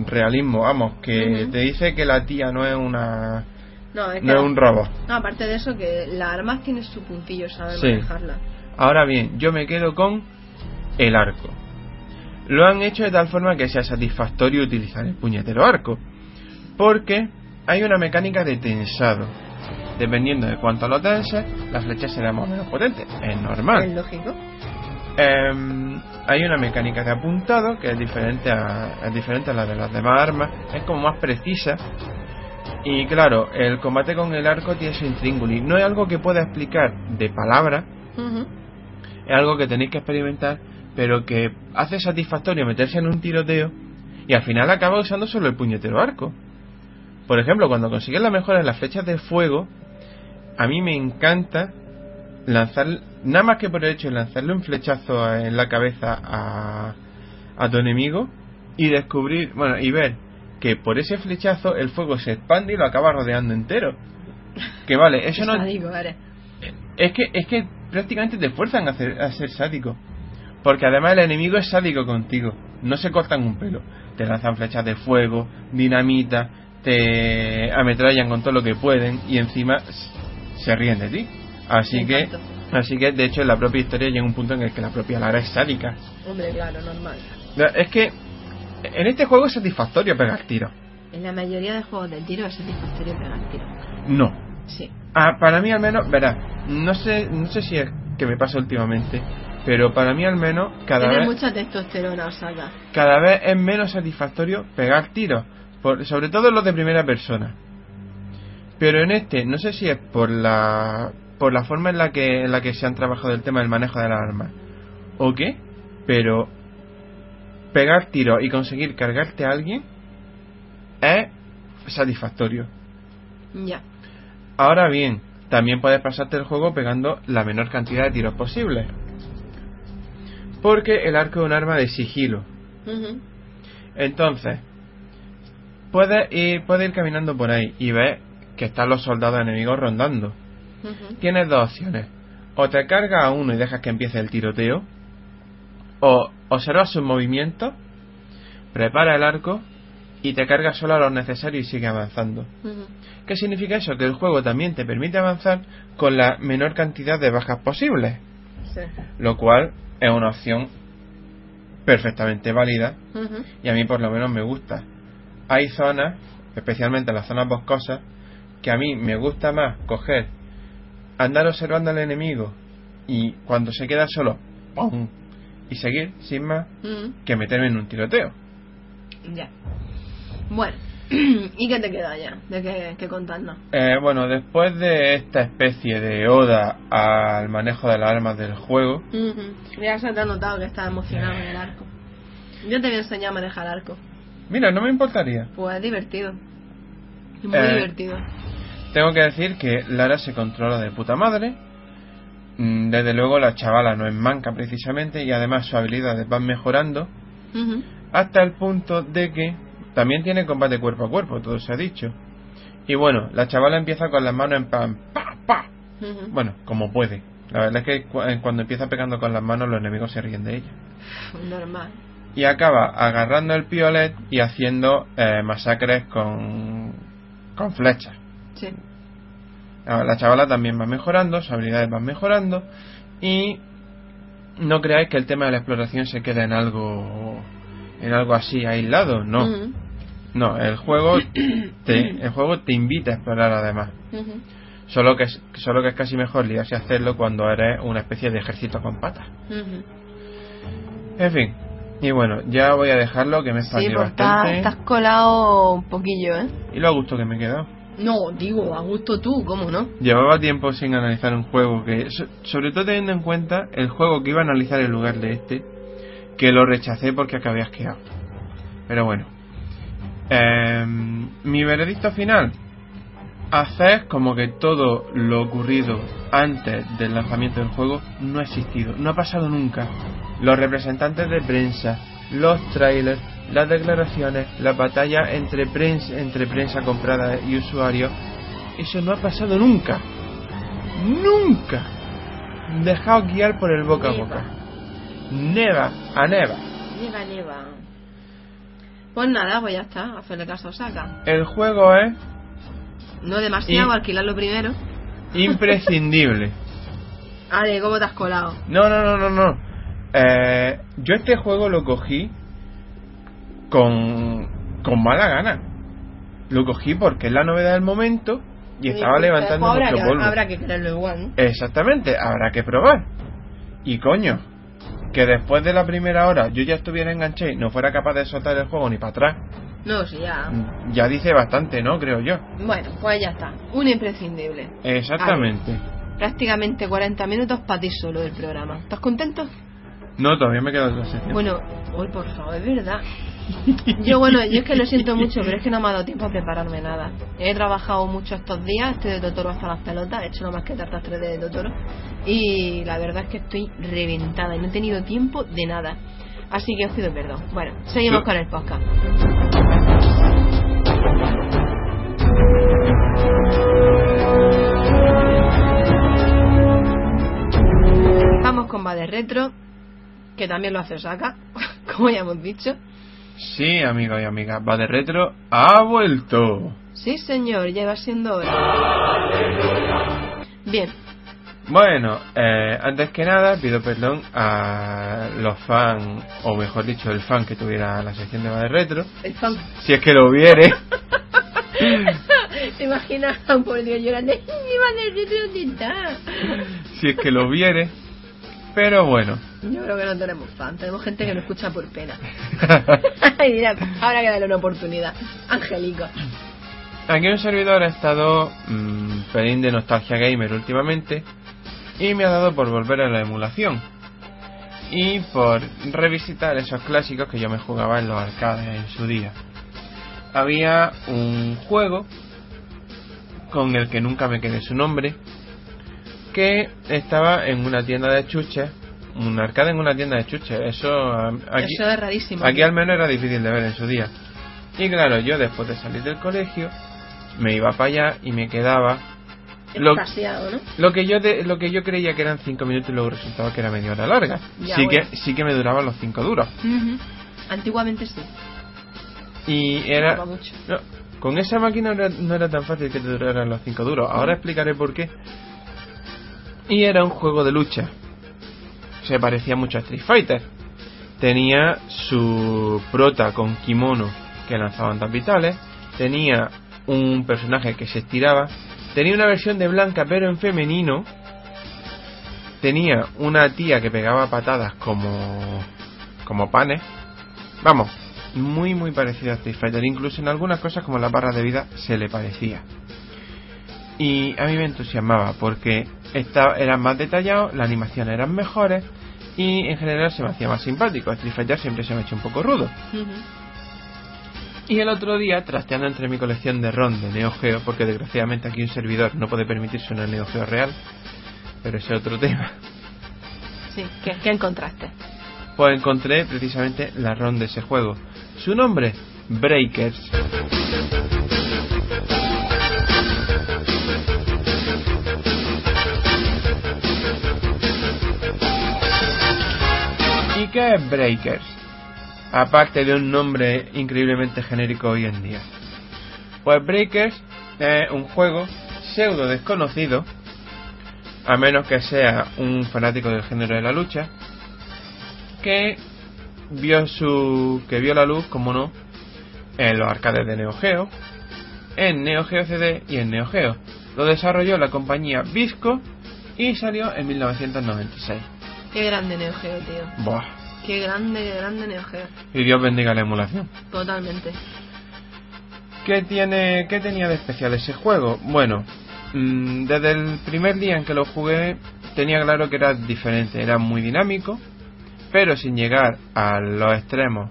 realismo, vamos, que te dice que la tía no es una No, es que no es un robot. No, aparte de eso, que las armas tienen su puntillo, saber Sí. manejarla. Ahora bien, yo me quedo con el arco. Lo han hecho de tal forma que sea satisfactorio utilizar el puñetero arco. Porque hay una mecánica de tensado. Dependiendo de cuánto lo tenses, la flecha será más o menos potente. Es normal. Es lógico. Em, hay una mecánica de apuntado que es diferente a, es diferente a la de las demás armas, es como más precisa. Y claro, el combate con el arco tiene su intríngulis. No es algo que pueda explicar de palabra, Ujú. es algo que tenéis que experimentar, pero que hace satisfactorio meterse en un tiroteo y al final acaba usando solo el puñetero arco. Por ejemplo, cuando consigues la mejora en las flechas de fuego, a mí me encanta lanzar, nada más que por el hecho de lanzarle un flechazo en la cabeza a, a tu enemigo y descubrir, bueno, y ver que por ese flechazo el fuego se expande y lo acaba rodeando entero. Que vale, eso no, sádico es que, es que prácticamente te fuerzan a, hacer- a ser sádico. Porque además el enemigo es sádico contigo. No se cortan un pelo. Te lanzan flechas de fuego, dinamita, te ametrallan con todo lo que pueden y encima se ríen de ti. Así que, así que de hecho en la propia historia llega un punto en el que la propia Lara es sádica. Hombre, claro, normal. Es que En este juego es satisfactorio pegar tiros. En la mayoría de juegos de tiro es satisfactorio pegar tiro. No. Sí. Ah, para mí al menos, verás, no sé, no sé si es que me pasa últimamente, pero para mí al menos cada Tiene vez, mucha testosterona, Osaka. cada vez es menos satisfactorio pegar tiros, por- sobre todo en los de primera persona. Pero en este, no sé si es por la por la forma en la que en la que se han trabajado el tema del manejo de las armas o qué, pero pegar tiros y conseguir cargarte a alguien es satisfactorio. Ya. Ahora bien, también puedes pasarte el juego pegando la menor cantidad de tiros posible. Porque el arco es un arma de sigilo. Entonces, puedes ir, puedes ir caminando por ahí y ves que están los soldados enemigos rondando. Tienes dos opciones. O te cargas a uno y dejas que empiece el tiroteo. O observas sus movimientos, prepara el arco y te cargas solo a lo necesario y sigue avanzando. ¿Qué significa eso? Que el juego también te permite avanzar con la menor cantidad de bajas posibles, Sí. lo cual es una opción perfectamente válida y a mí por lo menos me gusta. Hay zonas, especialmente las zonas boscosas, que a mí me gusta más coger, andar observando al enemigo y cuando se queda solo, ¡pum! y seguir sin más Ujú. que meterme en un tiroteo. Ya. Bueno. ¿Y qué te queda ya? ¿De qué, qué contarnos? Eh, bueno, después de esta especie de oda al manejo de las armas del juego, Ujú. Ya se te ha notado que estás emocionado en el arco. Yo te voy a enseñar a manejar arco. Mira, no me importaría. Pues es divertido. Es muy Eh, divertido. Tengo que decir que Lara se controla de puta madre. Mm, Desde luego la chavala no es manca precisamente y además sus habilidades van mejorando hasta el punto de que también tiene combate cuerpo a cuerpo, todo se ha dicho. Y bueno, la chavala empieza con las manos en pan, pa, pa. Bueno, como puede. La verdad es que cu- eh, cuando empieza pegando con las manos los enemigos se ríen de ella. Normal. Y acaba agarrando el piolet y haciendo eh, masacres con, con flechas. Sí. La chavala también va mejorando, sus habilidades van mejorando y no creáis que el tema de la exploración se queda en algo en algo así aislado, no. No, el juego te, el juego te invita a explorar además. Solo que es, solo que es casi mejor liarse a hacerlo cuando eres una especie de ejército con patas. En fin. Y bueno, ya voy a dejarlo que me Sí, expandió pues estás, bastante. estás colado un poquillo, ¿eh? Y lo a gusto que me he quedado. No, digo, a gusto tú, ¿cómo no? Llevaba tiempo sin analizar un juego que, so- sobre todo teniendo en cuenta el juego que iba a analizar en lugar de este, que lo rechacé porque acabé asqueado. Pero bueno. Em, mi veredicto final. Hacer como que todo lo ocurrido antes del lanzamiento del juego no ha existido, no ha pasado nunca. Los representantes de prensa, los trailers, las declaraciones, la batalla entre prensa, entre prensa comprada y usuarios, eso no ha pasado nunca. Nunca. Dejaos guiar por el boca a Neva. boca. Neva, a neva. Lleva, lleva. Pues nada, pues ya está, hacerle caso a Osaka. El juego es No demasiado, Y- alquilarlo primero. imprescindible. Ale, ¿cómo te has colado? No, no, no, no, no. Eh, yo este juego lo cogí con, con mala gana. Lo cogí porque es la novedad del momento y estaba levantando habrá mucho que, polvo. Habrá que quererlo igual, ¿no? Exactamente, habrá que probar. Y coño, que después de la primera hora yo ya estuviera enganché y no fuera capaz de soltar el juego ni para atrás, No, sí, ya. ya dice bastante, ¿no? Creo yo. Bueno, pues ya está. Un imprescindible. Exactamente. Prácticamente 40 minutos para ti solo del programa. ¿Estás contento? No, todavía me queda otra sección. Bueno, hoy por favor, es verdad. Yo, bueno, yo es que lo siento mucho, pero es que no me ha dado tiempo a prepararme nada. He trabajado mucho estos días, estoy de Totoro hasta las pelotas, he hecho nada más que tartas 3D de Totoro. Y la verdad es que estoy reventada y no he tenido tiempo de nada. Así que os pido perdón. Bueno, seguimos con el podcast. Vamos con Bade Retro, que también lo hace Osaka, como ya hemos dicho. Sí, amigos y amigas, va de retro, ha vuelto. Sí, señor, ya va siendo hora. Bien, Bueno, eh, antes que nada pido perdón a los fans, o mejor dicho, el fan que tuviera la sección de Bad Retro. El fan. Si es que lo hubiere. ¿Te imaginas a un tío llorando? ¡Mi madre si es que lo hubiere. Pero bueno. Yo creo que no tenemos fan, tenemos gente que nos escucha por pena. Ay, mira, habrá que darle una oportunidad. Angélico. Aquí un servidor ha estado mmm, pelín de nostalgia gamer últimamente y me ha dado por volver a la emulación y por revisitar esos clásicos que yo me jugaba en los arcades en su día. Había un juego con el que nunca me quedé su nombre que estaba en una tienda de chuches un arcade en una tienda de chuches eso aquí, Eso es rarísimo. aquí al menos era difícil de ver en su día y claro yo después de salir del colegio me iba para allá y me quedaba lo, Extasiado, ¿no? lo que yo de- lo que yo creía que eran 5 minutos y luego resultaba que era media hora larga. Ya, sí bueno. que sí que me duraban los 5 duros. Antiguamente sí. y era no, con esa máquina no era, no era tan fácil que te duraran los 5 duros. Ahora explicaré por qué. Y era un juego de lucha. Se parecía mucho a Street Fighter. Tenía su prota con kimono que lanzaban tan vitales. Tenía un personaje que se estiraba tenía una versión de Blanca pero en femenino. Tenía una tía que pegaba patadas como como panes. Vamos muy muy parecido a Street Fighter. Incluso en algunas cosas como las barras de vida se le parecía. Y a mí me entusiasmaba porque esta, eran más detallados las animaciones eran mejores y en general se me hacía más simpático. Street Fighter siempre se me ha hecho un poco rudo. Y el otro día, trasteando entre mi colección de ROM de Neo Geo, porque desgraciadamente aquí un servidor no puede permitirse una Neo Geo real, pero ese es otro tema, Sí, ¿qué, qué encontraste? pues encontré precisamente la ROM de ese juego. Su nombre, Breakers. ¿Y qué es Breakers? Aparte de un nombre increíblemente genérico hoy en día. Pues Breakers es un juego pseudo desconocido, a menos que sea un fanático del género de la lucha, que vio su que vio la luz, como no, en los arcades de Neo Geo, en Neo Geo CD y en Neo Geo. Lo desarrolló la compañía Visco y salió en 1996. Qué grande Neo Geo, tío. Buah. Qué grande, grande Neo Geo. Y Dios bendiga la emulación. Totalmente. ¿Qué, tiene, ¿Qué tenía de especial ese juego? Bueno, mm, desde el primer día en que lo jugué tenía claro que era diferente, era muy dinámico, pero sin llegar a los extremos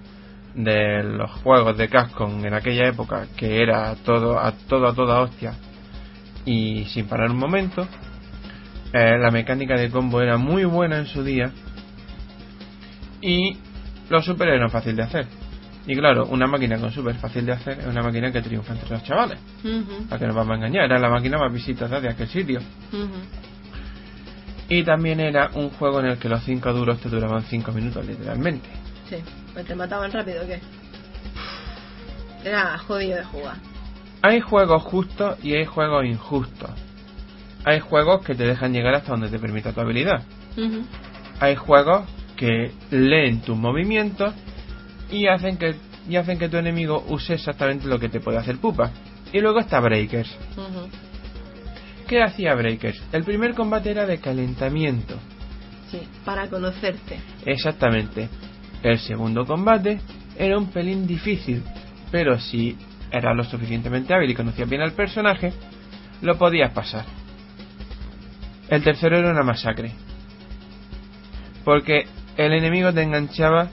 de los juegos de Capcom en aquella época, que era todo a todo a toda hostia y sin parar un momento. Eh, la mecánica de combo era muy buena en su día y los super eran fácil de hacer. Y claro, una máquina con super fácil de hacer es una máquina que triunfa entre los chavales. Para que nos vamos a engañar, era la máquina más visitada de aquel sitio. ujú. Y también era un juego en el que los 5 duros te duraban 5 minutos, literalmente. Sí. Pues te mataban rápido, ¿o qué? Era jodido de jugar. Hay juegos justos y hay juegos injustos. Hay juegos que te dejan llegar hasta donde te permita tu habilidad. Hay juegos que leen tus movimientos y hacen que y hacen que tu enemigo use exactamente lo que te puede hacer pupa. Y luego está Breakers. Ujú. ¿Qué hacía Breakers? El primer combate era de calentamiento. Sí, para conocerte. Exactamente. El segundo combate era un pelín difícil, pero si eras lo suficientemente hábil y conocías bien al personaje, lo podías pasar. El tercero era una masacre. Porque el enemigo te enganchaba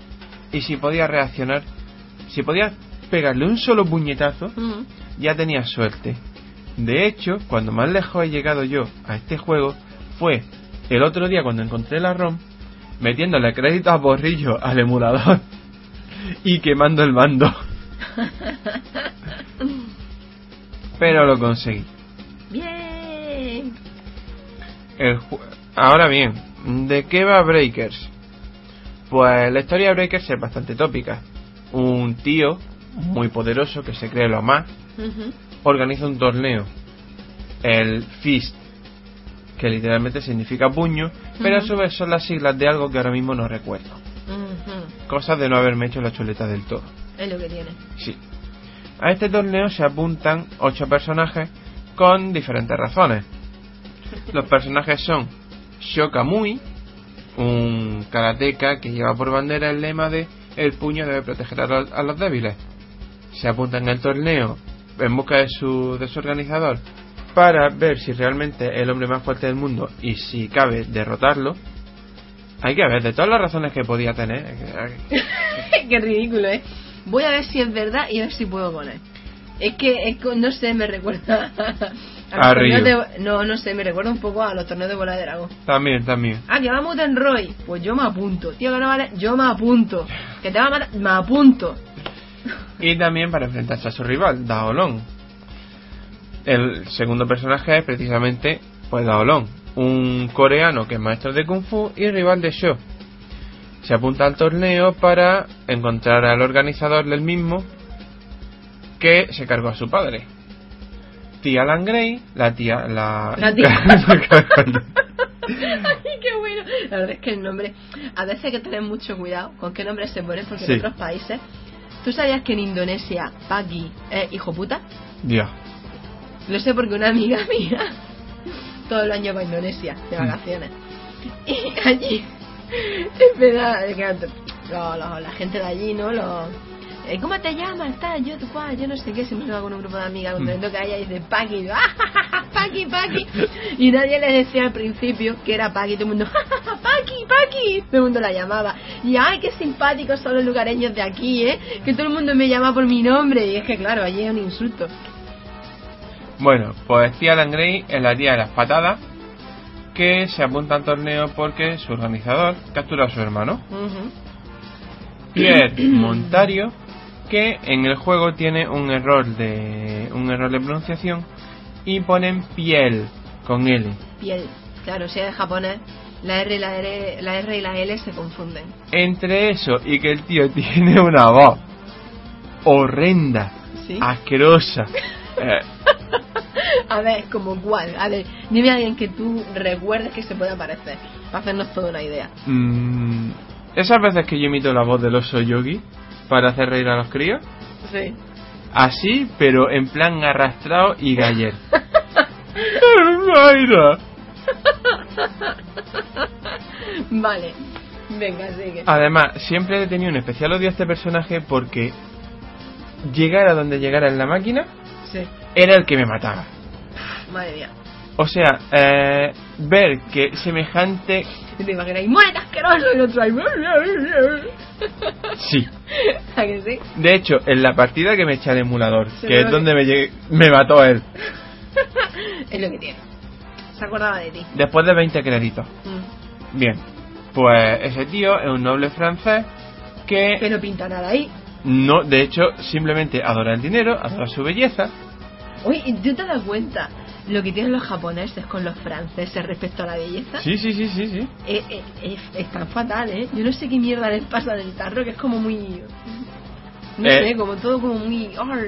y si podías reaccionar, si podías pegarle un solo puñetazo, ya tenías suerte. De hecho, cuando más lejos he llegado yo a este juego fue el otro día cuando encontré la ROM metiéndole crédito a borrillo al emulador y quemando el mando. Pero lo conseguí. Bien. El ju- Ahora bien, ¿de qué va Breakers? Pues la historia de Breakers es bastante tópica. Un tío muy poderoso que se cree lo más organiza un torneo, el Fist, que literalmente significa puño, pero a su vez son las siglas de algo que ahora mismo no recuerdo. Cosas de no haberme hecho la chuleta del todo. Es lo que tiene. Sí. A este torneo se apuntan ocho personajes con diferentes razones. Los personajes son Shokamui, un karateka que lleva por bandera el lema de el puño debe proteger a los, débiles. Se apuntan al torneo en busca de su, de su organizador para ver si realmente es el hombre más fuerte del mundo y si cabe derrotarlo. Hay que ver, de todas las razones que podía tener. eh, Qué ridículo, ¿eh? Voy a ver si es verdad y a ver si puedo poner. Es que, es no sé, me recuerda a, A de- no, no sé, me recuerda un poco a los torneos de bola de dragón. También, también. Ah, que va Muten Roy. Pues yo me apunto. Tío, que no vale, yo me apunto. Que te va a matar, me apunto. y también para enfrentarse a su rival, Daolon. El segundo personaje es precisamente pues Daolon, un coreano que es maestro de kung fu y rival de Sho. Se apunta al torneo para encontrar al organizador del mismo que se cargó a su padre. Tía Langrey, la tía la La tía. Ay, qué bueno. La verdad es que el nombre. A veces hay que tener mucho cuidado con qué nombre se ponen, porque Sí. en otros países. ¿Tú sabías que en Indonesia Pagi es hijo puta? Dios. Lo sé porque una amiga mía todo el año va a Indonesia de Mm. vacaciones. Y allí, en verdad, lo- lo- la gente de allí, ¿no? Los, ¿Cómo te llamas? Tal, yo, cual, yo no sé qué. Siempre va con un grupo de amigas cuando Mm. le toca a ella y dice Paqui. Y yo, ¡ah, Paqui, Paqui! Y nadie le decía al principio que era Paqui. Todo el mundo, ¡ja, ja, ja, Paqui, Paqui! Todo el mundo la llamaba. Y ¡ay, qué simpáticos son los lugareños de aquí, eh! Que todo el mundo me llama por mi nombre. Y es que, claro, allí es un insulto. Bueno, pues tía Langrey es la tía de las patadas que se apunta al torneo porque su organizador captura a su hermano. Ujú. Pierre Montario que en el juego tiene un error de un error de pronunciación y ponen piel con L. piel. Claro, si es japonés, la R y la, R, la R y la L se confunden. Entre eso y que el tío tiene una voz horrenda, ¿Sí? asquerosa. eh, A ver, como cuál. A ver, dime a alguien que tú recuerdes que se pueda parecer. Para hacernos toda una idea. mm, esas veces que yo imito la voz del oso yogi para hacer reír a los críos, Sí. así, pero en plan arrastrado y galler. Vale. Venga, sigue. Además, siempre he tenido un especial odio a este personaje porque llegara donde llegara en la máquina, Sí. era el que me mataba. Madre mía. O sea, eh, ver que semejante... Te imaginas, ¡muere asqueroso! Y otro ahí. Sí. ¿A que sí? De hecho, en la partida que me echa el emulador, Se que es que- donde me, llegué- me mató él, es lo que tiene. Se acordaba de ti. después de 20 créditos. Mm. Bien, pues ese tío es un noble francés que Pero pinta nada ahí. no, de hecho, simplemente adora el dinero, adora su belleza. Oye, ¿y ¿tú te das cuenta lo que tienen los japoneses con los franceses respecto a la belleza? Sí, sí, sí, sí, sí. Eh, eh, es, es tan fatal, ¿eh? Yo no sé qué mierda les pasa del tarro, que es como muy... No Eh. sé, como todo como muy... ar.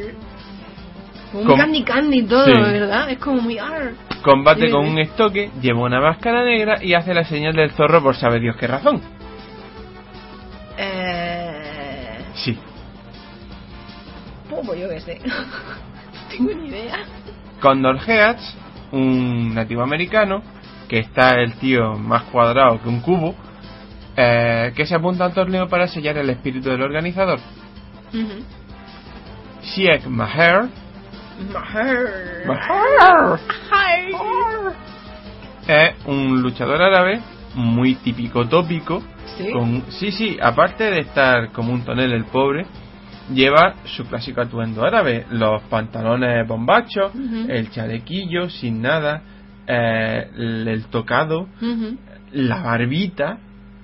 Como Com- candy candy todo, Sí. ¿verdad? Es como muy... ar. Combate Sí, con un estoque, lleva una máscara negra y hace la señal del zorro por saber Dios qué razón. Eh... Sí. Pues yo qué sé. no tengo ni idea. Condor Heads, un nativo americano, que está el tío más cuadrado que un cubo, eh, que se apunta al torneo para sellar el espíritu del organizador. Ujú. Sieg Maher Maher. Maher. Es un luchador árabe muy típico tópico. Sí. Con, sí, sí, aparte de estar como un tonel el pobre, lleva su clásico atuendo árabe, los pantalones bombachos, el chalequillo sin nada, eh, el, el tocado, la barbita,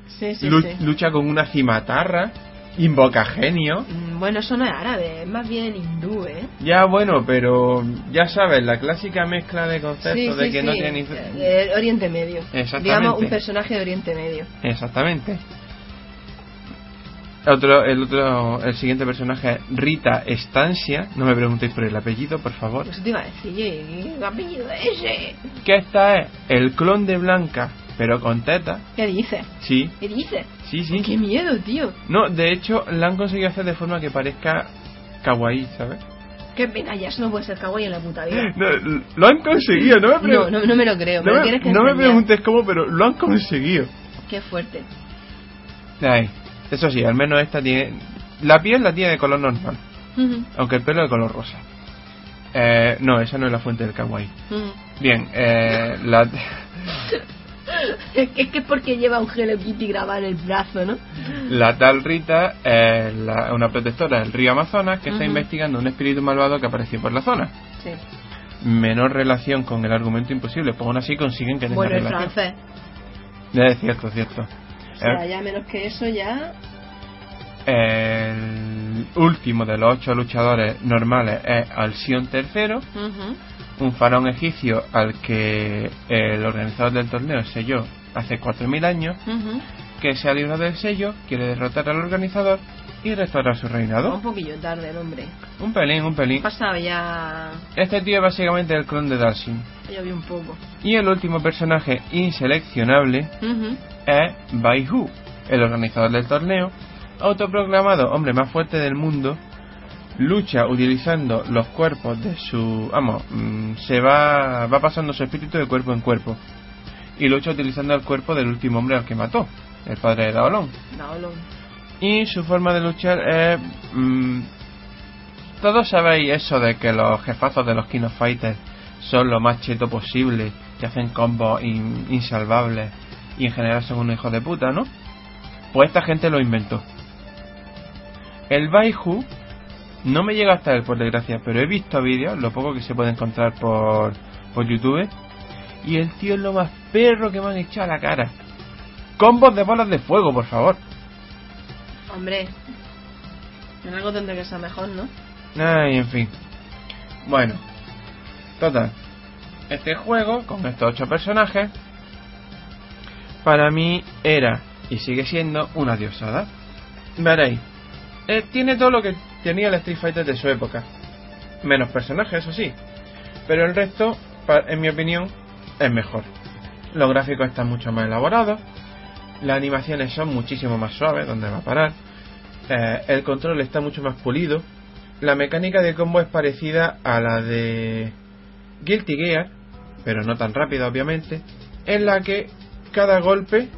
Sí, sí, lu- sí. lucha con una cimatarra, invoca genio. Mm, Bueno, eso no es árabe, es más bien hindú, ¿eh? Ya bueno, pero ya sabes, la clásica mezcla de conceptos de que no tiene ni... De Oriente Medio. Exactamente. Digamos un personaje de Oriente Medio. Exactamente. Otro, el otro, el siguiente personaje es Rita Estancia. No me preguntéis por el apellido, por favor. Eso te iba a decir, ¿qué apellido es ese? Que esta es el clon de Blanca, pero con teta. ¿Qué dices? Sí, ¿Qué dices? sí, sí. Qué miedo, tío. No, de hecho, la han conseguido hacer de forma que parezca kawaii, ¿sabes? Qué pena, ya eso no puede ser kawaii en la puta vida. No, lo han conseguido, no me, pre- No, no, no me lo creo. No me- tienes que no me enseñar. preguntes cómo, pero lo han conseguido. Qué fuerte. Ay, eso sí, al menos esta tiene... La piel la tiene de color normal, aunque el pelo de color rosa. Eh, no, esa no es la fuente del kawaii. ujú. Bien, eh, la... Es que es que es porque lleva un Hello Kitty grabado en el brazo, ¿no? La tal Rita es la- una protectora del río Amazonas que está investigando un espíritu malvado que apareció por la zona. Sí. Menor relación con el argumento imposible, pues aún así consiguen que tenga Bueno, el relación. francés. Es cierto, cierto. O sea, Eh, ya menos que eso, ya. el último de los ocho luchadores normales es Alción III, Ujú. un faraón egipcio al que el organizador del torneo selló hace 4.000 años, Ujú. que se ha librado del sello, quiere derrotar al organizador y restaurar su reinado. un poquillo tarde el hombre. Un pelín, un pelín. Pasado ya. Este tío es básicamente el clon de Dalsin. Ya vi un poco. Y el último personaje inseleccionable Ujú. Es Bai Hu, el organizador del torneo, autoproclamado hombre más fuerte del mundo, lucha utilizando los cuerpos de su... Vamos, mm, se va, va pasando su espíritu de cuerpo en cuerpo. Y lucha utilizando el cuerpo del último hombre al que mató, el padre de Daolón. Daolón. Y su forma de luchar es... mm, todos sabéis eso de que los jefazos de los Kino Fighters son lo más cheto posible, que hacen combos in- insalvables y en general son unos hijos de puta, ¿no? Pues esta gente lo inventó. El Baihu no me llega hasta él, por desgracia, pero he visto vídeos, lo poco que se puede encontrar por, por YouTube, y el tío es lo más perro que me han echado a la cara. Combos de bolas de fuego, por favor. Hombre. En algo tendrá que ser mejor, ¿no? Ay, en fin. Bueno, total. Este juego, con estos ocho personajes, para mí era y sigue siendo una diosada. Veréis, eh, tiene todo lo que tenía el Street Fighter de su época. Menos personajes, eso sí. Pero el resto, en mi opinión, es mejor. Los gráficos están mucho más elaborados. Las animaciones son muchísimo más suaves, donde va a parar. Eh, el control está mucho más pulido. La mecánica de combo es parecida a la de Guilty Gear, pero no tan rápida obviamente, en la que cada golpe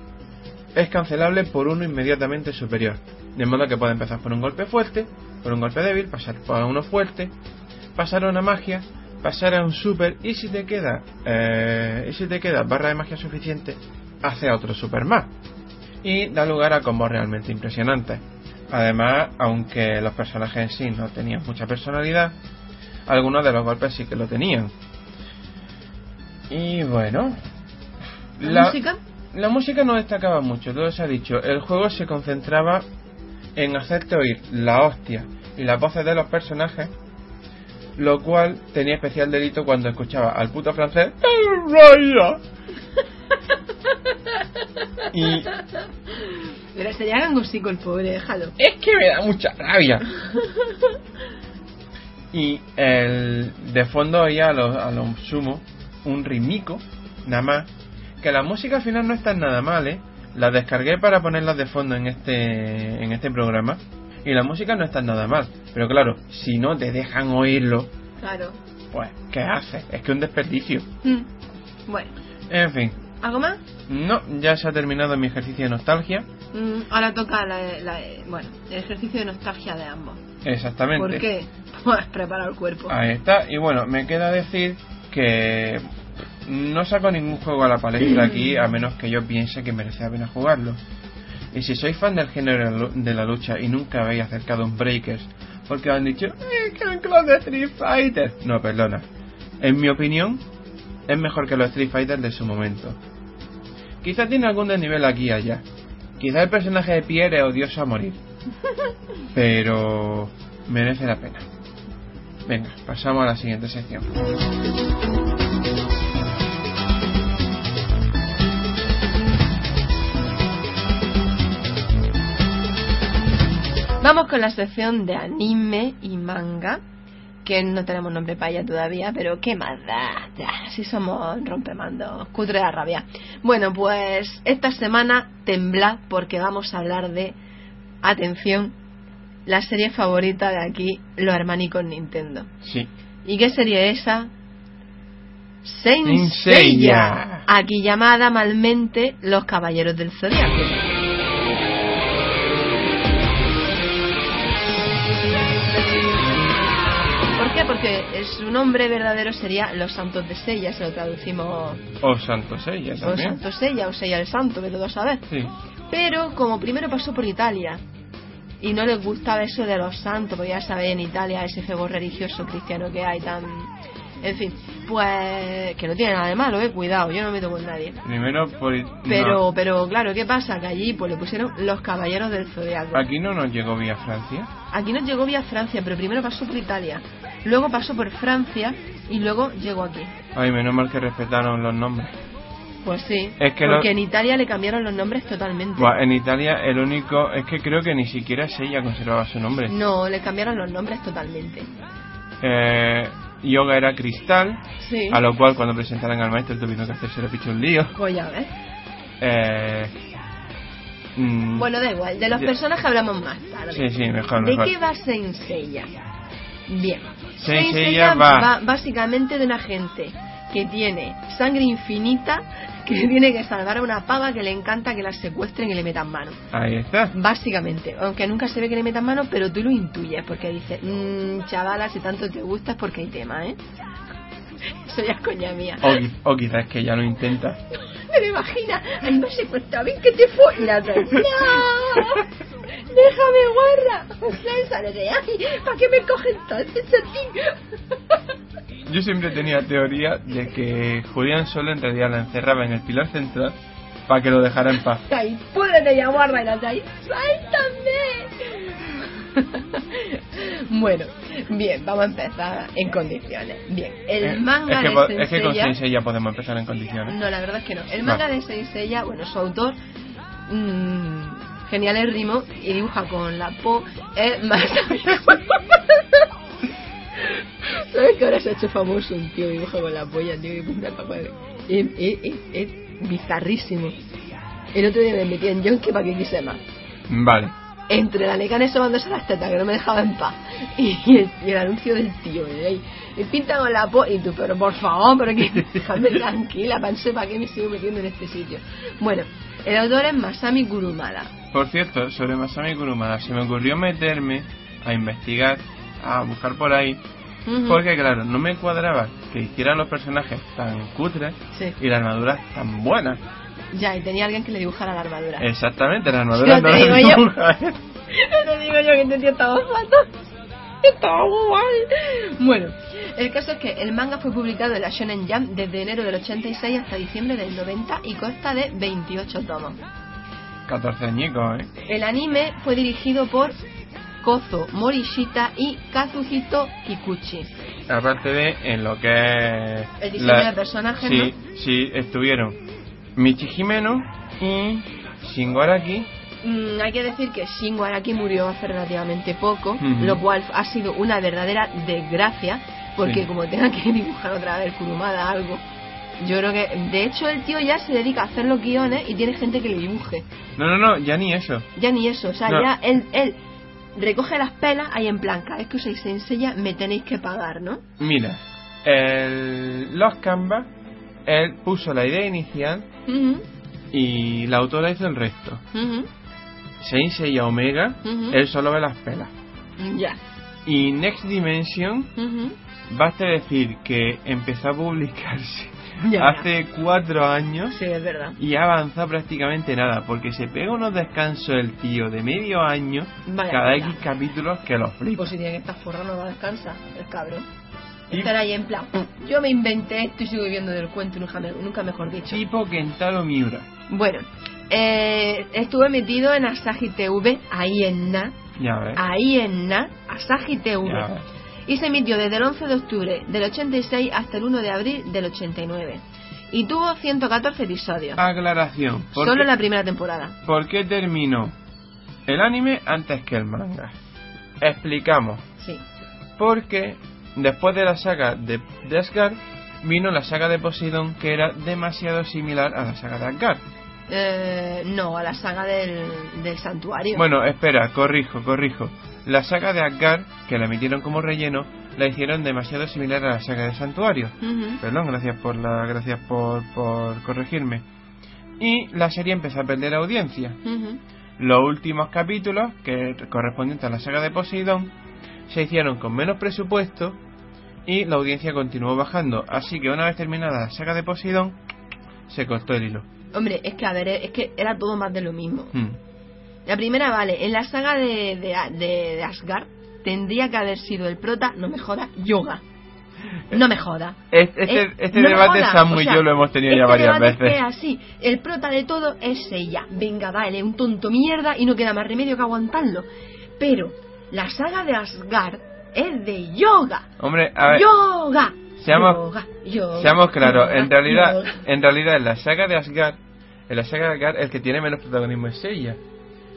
es cancelable por uno inmediatamente superior. De modo que puede empezar por un golpe fuerte, por un golpe débil, pasar por uno fuerte, pasar a una magia, pasar a un super y si te queda eh, y si te queda barra de magia suficiente, hace otro super más y da lugar a combos realmente impresionantes. Además, aunque los personajes en sí no tenían mucha personalidad, algunos de los golpes sí que lo tenían. Y bueno, ¿La, música? La música no destacaba mucho, todo se ha dicho. El juego se concentraba en hacerte oír la hostia y las voces de los personajes, lo cual tenía especial delito cuando escuchaba al puto francés. Y Pero sería gangusico el pobre, déjalo. es que me da mucha rabia. Y el de fondo oía a lo, a lo sumo un rimico, nada más. Que la música al final no está nada mal, ¿eh? La descargué para ponerla de fondo en este, en este programa. Y la música no está nada mal. Pero claro, si no te dejan oírlo, Claro. pues, ¿qué haces? Es que un desperdicio. Mm. Bueno, En fin, ¿algo más? no, ya se ha terminado mi ejercicio de nostalgia. Mm, ahora toca la, la- bueno, el ejercicio de nostalgia de ambos. Exactamente. ¿Por qué? Pues preparar el cuerpo. Ahí está. Y bueno, me queda decir que no saco ningún juego a la palestra aquí a menos que yo piense que merece la pena jugarlo. Y si sois fan del género de la lucha y nunca habéis acercado un Breakers porque han dicho "Eh, que el clon de Street Fighter. No, perdona. En mi opinión, es mejor que los Street Fighter de su momento. Quizá tiene algún desnivel aquí y allá. Quizá el personaje de Pierre es odioso a morir. Pero merece la pena. Venga, pasamos a la siguiente sección. Vamos con la sección de anime y manga, que no tenemos nombre para ella todavía, pero qué más da, ya, si somos rompemandos, cutre de rabia. Bueno, pues esta semana temblad porque vamos a hablar de, atención, la serie favorita de aquí, los hermanicos Nintendo. Sí. ¿Y qué serie es esa? Saint Saint Seiya, Seiya. aquí llamada malmente Los Caballeros del Zodiaco. Porque su nombre verdadero sería Los Santos de Seiya, se lo traducimos O Santos ella o también. Santo Seiya o Seiya el Santo, que todo saber. Sí. Pero como primero pasó por Italia y no les gustaba eso de los santos, porque ya sabéis en Italia ese fervor religioso cristiano que hay tan... En fin, pues que no tiene nada de malo, eh, cuidado, yo no me meto con nadie. Primero por... Pero, no. pero claro, ¿qué pasa? Que allí pues le pusieron los caballeros del zodiaco. Aquí no nos llegó vía Francia. Aquí nos llegó vía Francia, pero primero pasó por Italia, luego pasó por Francia y luego llegó aquí. Ay, menos mal que respetaron los nombres. Pues sí, Es que porque lo- en Italia le cambiaron los nombres totalmente. Buah, en Italia el único... Es que creo que ni siquiera ella conservaba su nombre. No, le cambiaron los nombres totalmente. Eh, yoga era cristal, Sí. a lo cual cuando presentaran al maestro tuvieron que hacerse le pichó un lío. Pues ya ves. Eh, mm, Bueno, da igual, de los Ya. personajes hablamos más tarde. Sí, sí, mejor, ¿De mejor. qué va Bien. Saint Seiya va- básicamente de una gente que tiene sangre infinita, que tiene que salvar a una pava que le encanta que la secuestren y le metan mano. Ahí está. Básicamente, aunque nunca se ve que le metan mano, pero tú lo intuyes, porque dices, mmm, chavala, si tanto te gusta es porque hay tema, ¿eh? Eso ya es coña mía. O, o quizás que ya lo intenta. Me lo imagina, ay, me has secuestrado, ven que te fue. Y la otra, ¡No! ¡Déjame, guarra! ¿Sabes? Sale de ay, ¿para qué me cogen tanto Yo siempre tenía teoría de que Julián solo en realidad la encerraba en el pilar central para que lo dejara en paz. ¡Ay, púdrete ya, guarra! Y la otra, ¡suéltame! bueno, bien, vamos a empezar en condiciones. Bien, el Eh, manga es que, de Saint es que con Sensei ya podemos empezar en condiciones. No, la verdad es que no. El manga Vale. de Saint Seiya, bueno, su autor, mmm, genial el ritmo y dibuja con la po, es más ¿Sabes que ahora se ha hecho famoso un tío que dibuja con la polla, tío? Cuadro? Es, es, es, bizarrísimo. El otro día me metí en Yonke para que quise más. Vale. Entre la necana somándose las tetas, que no me dejaba en paz, y el, y el anuncio del tío, y, y pinta con la po... Y tú, pero por favor, pero que déjame tranquila, pensé para qué me sigo metiendo en este sitio. Bueno, el autor es Masami Kurumada. Por cierto, sobre Masami Kurumada, se me ocurrió meterme a investigar, a buscar por ahí, porque claro, no me cuadraba que hicieran los personajes tan cutres Sí. y las armaduras tan buenas. Ya, y tenía alguien que le dibujara la armadura. Exactamente, las armaduras Ya no te digo yo. No te digo yo que este tío estaba fatal. Estaba mal. Bueno, el caso es que el manga fue publicado en la Shonen Jump desde enero del 86 hasta diciembre del 90 y consta de 28 tomos. 14 añicos, ¿eh? El anime fue dirigido por Kozo Morishita y Kazuhito Kikuchi. Aparte de en lo que es... El diseño de personajes, Sí, sí, estuvieron Michi Jimeno y Shingo Araki. Mm, hay que decir que Shingo Araki murió hace relativamente poco, lo cual ha sido una verdadera desgracia, porque Sí. como tenga que dibujar otra vez Kurumada algo, yo creo que, de hecho, el tío ya se dedica a hacer los guiones y tiene gente que le dibuje. No, no, no, ya ni eso. Ya ni eso, o sea, No. ya él, él recoge las pelas ahí en plan, vez que uséis se enseña, me tenéis que pagar, ¿no? Mira, el, los Canvas, él puso la idea inicial y la autora hizo el resto. ujú, Saint Seiya Omega, Ujú. él solo ve las pelas. Ya. Y Next Dimension, basta decir que empezó a publicarse Ya. hace cuatro años Sí, es verdad. y ha avanzado prácticamente nada, porque se pega unos descansos el tío de medio año Vaya cada. X capítulos que los flipa. Pues si tiene que estar forrado no va a descansar, el cabrón. Estar ahí en plan, yo me inventé esto y sigo viviendo del cuento, nunca, me- nunca mejor dicho. Tipo Kentaro Miura. Bueno, eh, estuve metido en Asahi TV, ahí en Na, Ya ves. ahí en Na, Asahi TV. Ya ves. Y se emitió desde el 11 de octubre del 86 hasta el 1 de abril del 89. Y tuvo 114 episodios. Aclaración. ¿Por, Solo qué, la primera temporada. por qué terminó el anime antes que el manga. Explicamos. Sí. Porque después de la saga de, de Asgard vino la saga de Poseidon que era demasiado similar a la saga de Asgard. Eh, no, a la saga del, del santuario. Bueno, espera, corrijo, corrijo. La saga de Asgard, que la emitieron como relleno, la hicieron demasiado similar a la saga de Santuario. Perdón, gracias por la, gracias por, por corregirme. Y la serie empezó a perder audiencia. Los últimos capítulos, que correspondientes a la saga de Poseidón, se hicieron con menos presupuesto y la audiencia continuó bajando. Así que una vez terminada la saga de Poseidón, se cortó el hilo. Hombre, es que a ver, es que era todo más de lo mismo. Hmm. La primera, vale, en la saga de, de, de- Asgard tendría que haber sido el prota, no me joda, Yoga. No me joda. Este, este, no debate Samu o y yo lo hemos tenido ya este varias debate veces. Es así, el prota de todo es ella. Venga, va, él es un tonto mierda y no queda más remedio que aguantarlo. Pero la saga de Asgard es de yoga. Hombre, a ver, yoga. Seamos- yoga, yoga, seamos claros, yoga, en realidad, yoga. en realidad en la saga de Asgard, en la saga de Asgard el que tiene menos protagonismo es Seiya.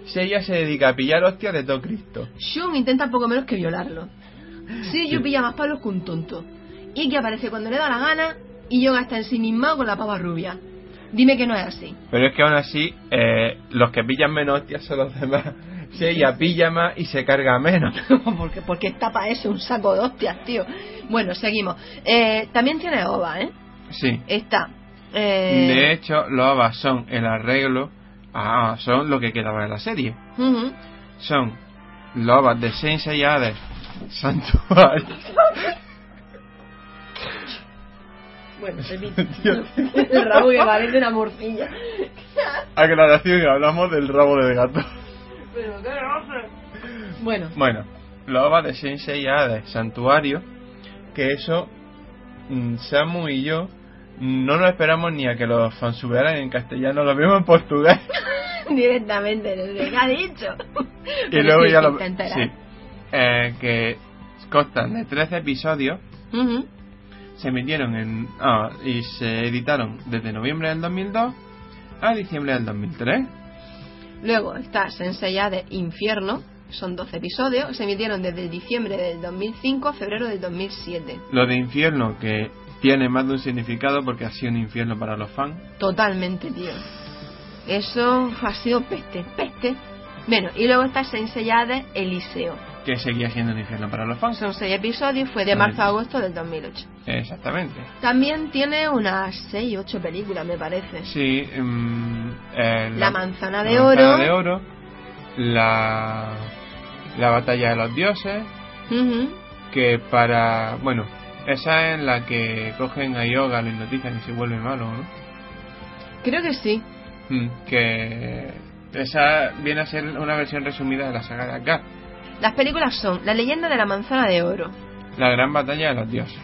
Seiya se dedica a pillar hostias de todo Cristo. Shun intenta poco menos que violarlo. Sí, yo pilla más palos que un tonto. Y que aparece cuando le da la gana y Yoga está en sí misma con la pava rubia. Dime que no es así. Pero es que aún así, eh, los que pillan menos hostias son los demás. Seiya pilla más y se carga menos. porque, porque está para eso un saco de hostias, tío. Bueno, seguimos. Eh, también tiene OVA, ¿eh? Sí. Está. Eh, De hecho, los OVAs son el arreglo, ah, son lo que quedaba de la serie. Son los OVAs de Sensei Hades, Santuario. Bueno. El rabo que parece una morcilla. Aclaración, hablamos del rabo del gato. Pero qué roce. Bueno, Bueno, OVAs de Sensei Hades, Santuario, que eso, mm, Samu y yo, no nos esperamos ni a que los fansubieran en castellano, lo vimos en portugués. directamente, qué ha dicho. y Pero luego sí, ya sí, lo... Sí. Eh, que constan de 13 episodios, se emitieron en... ah, y se editaron desde noviembre del 2002 a diciembre del 2003. Luego está Sensei de Infierno, son 12 episodios, se emitieron desde diciembre del 2005 a febrero del 2007. Lo de infierno, que tiene más de un significado porque ha sido un infierno para los fans. Totalmente, tío. Eso ha sido peste, peste. Bueno, y luego está Sensei de Eliseo. Que seguía siendo un infierno para los fans. Son 6 episodios, fue de marzo a agosto del 2008. Exactamente. También tiene unas 6, 8 películas, me parece. Sí, mm, eh, La manzana la de manzana oro. de oro, la, la batalla de los dioses, que para, bueno, esa es la que cogen a Yoga, lo hipnotizan y se vuelve malo, ¿no? Creo que sí. Mm, que esa viene a ser una versión resumida de la saga de Asgard, Las películas son La leyenda de la manzana de oro, la gran batalla de los dioses,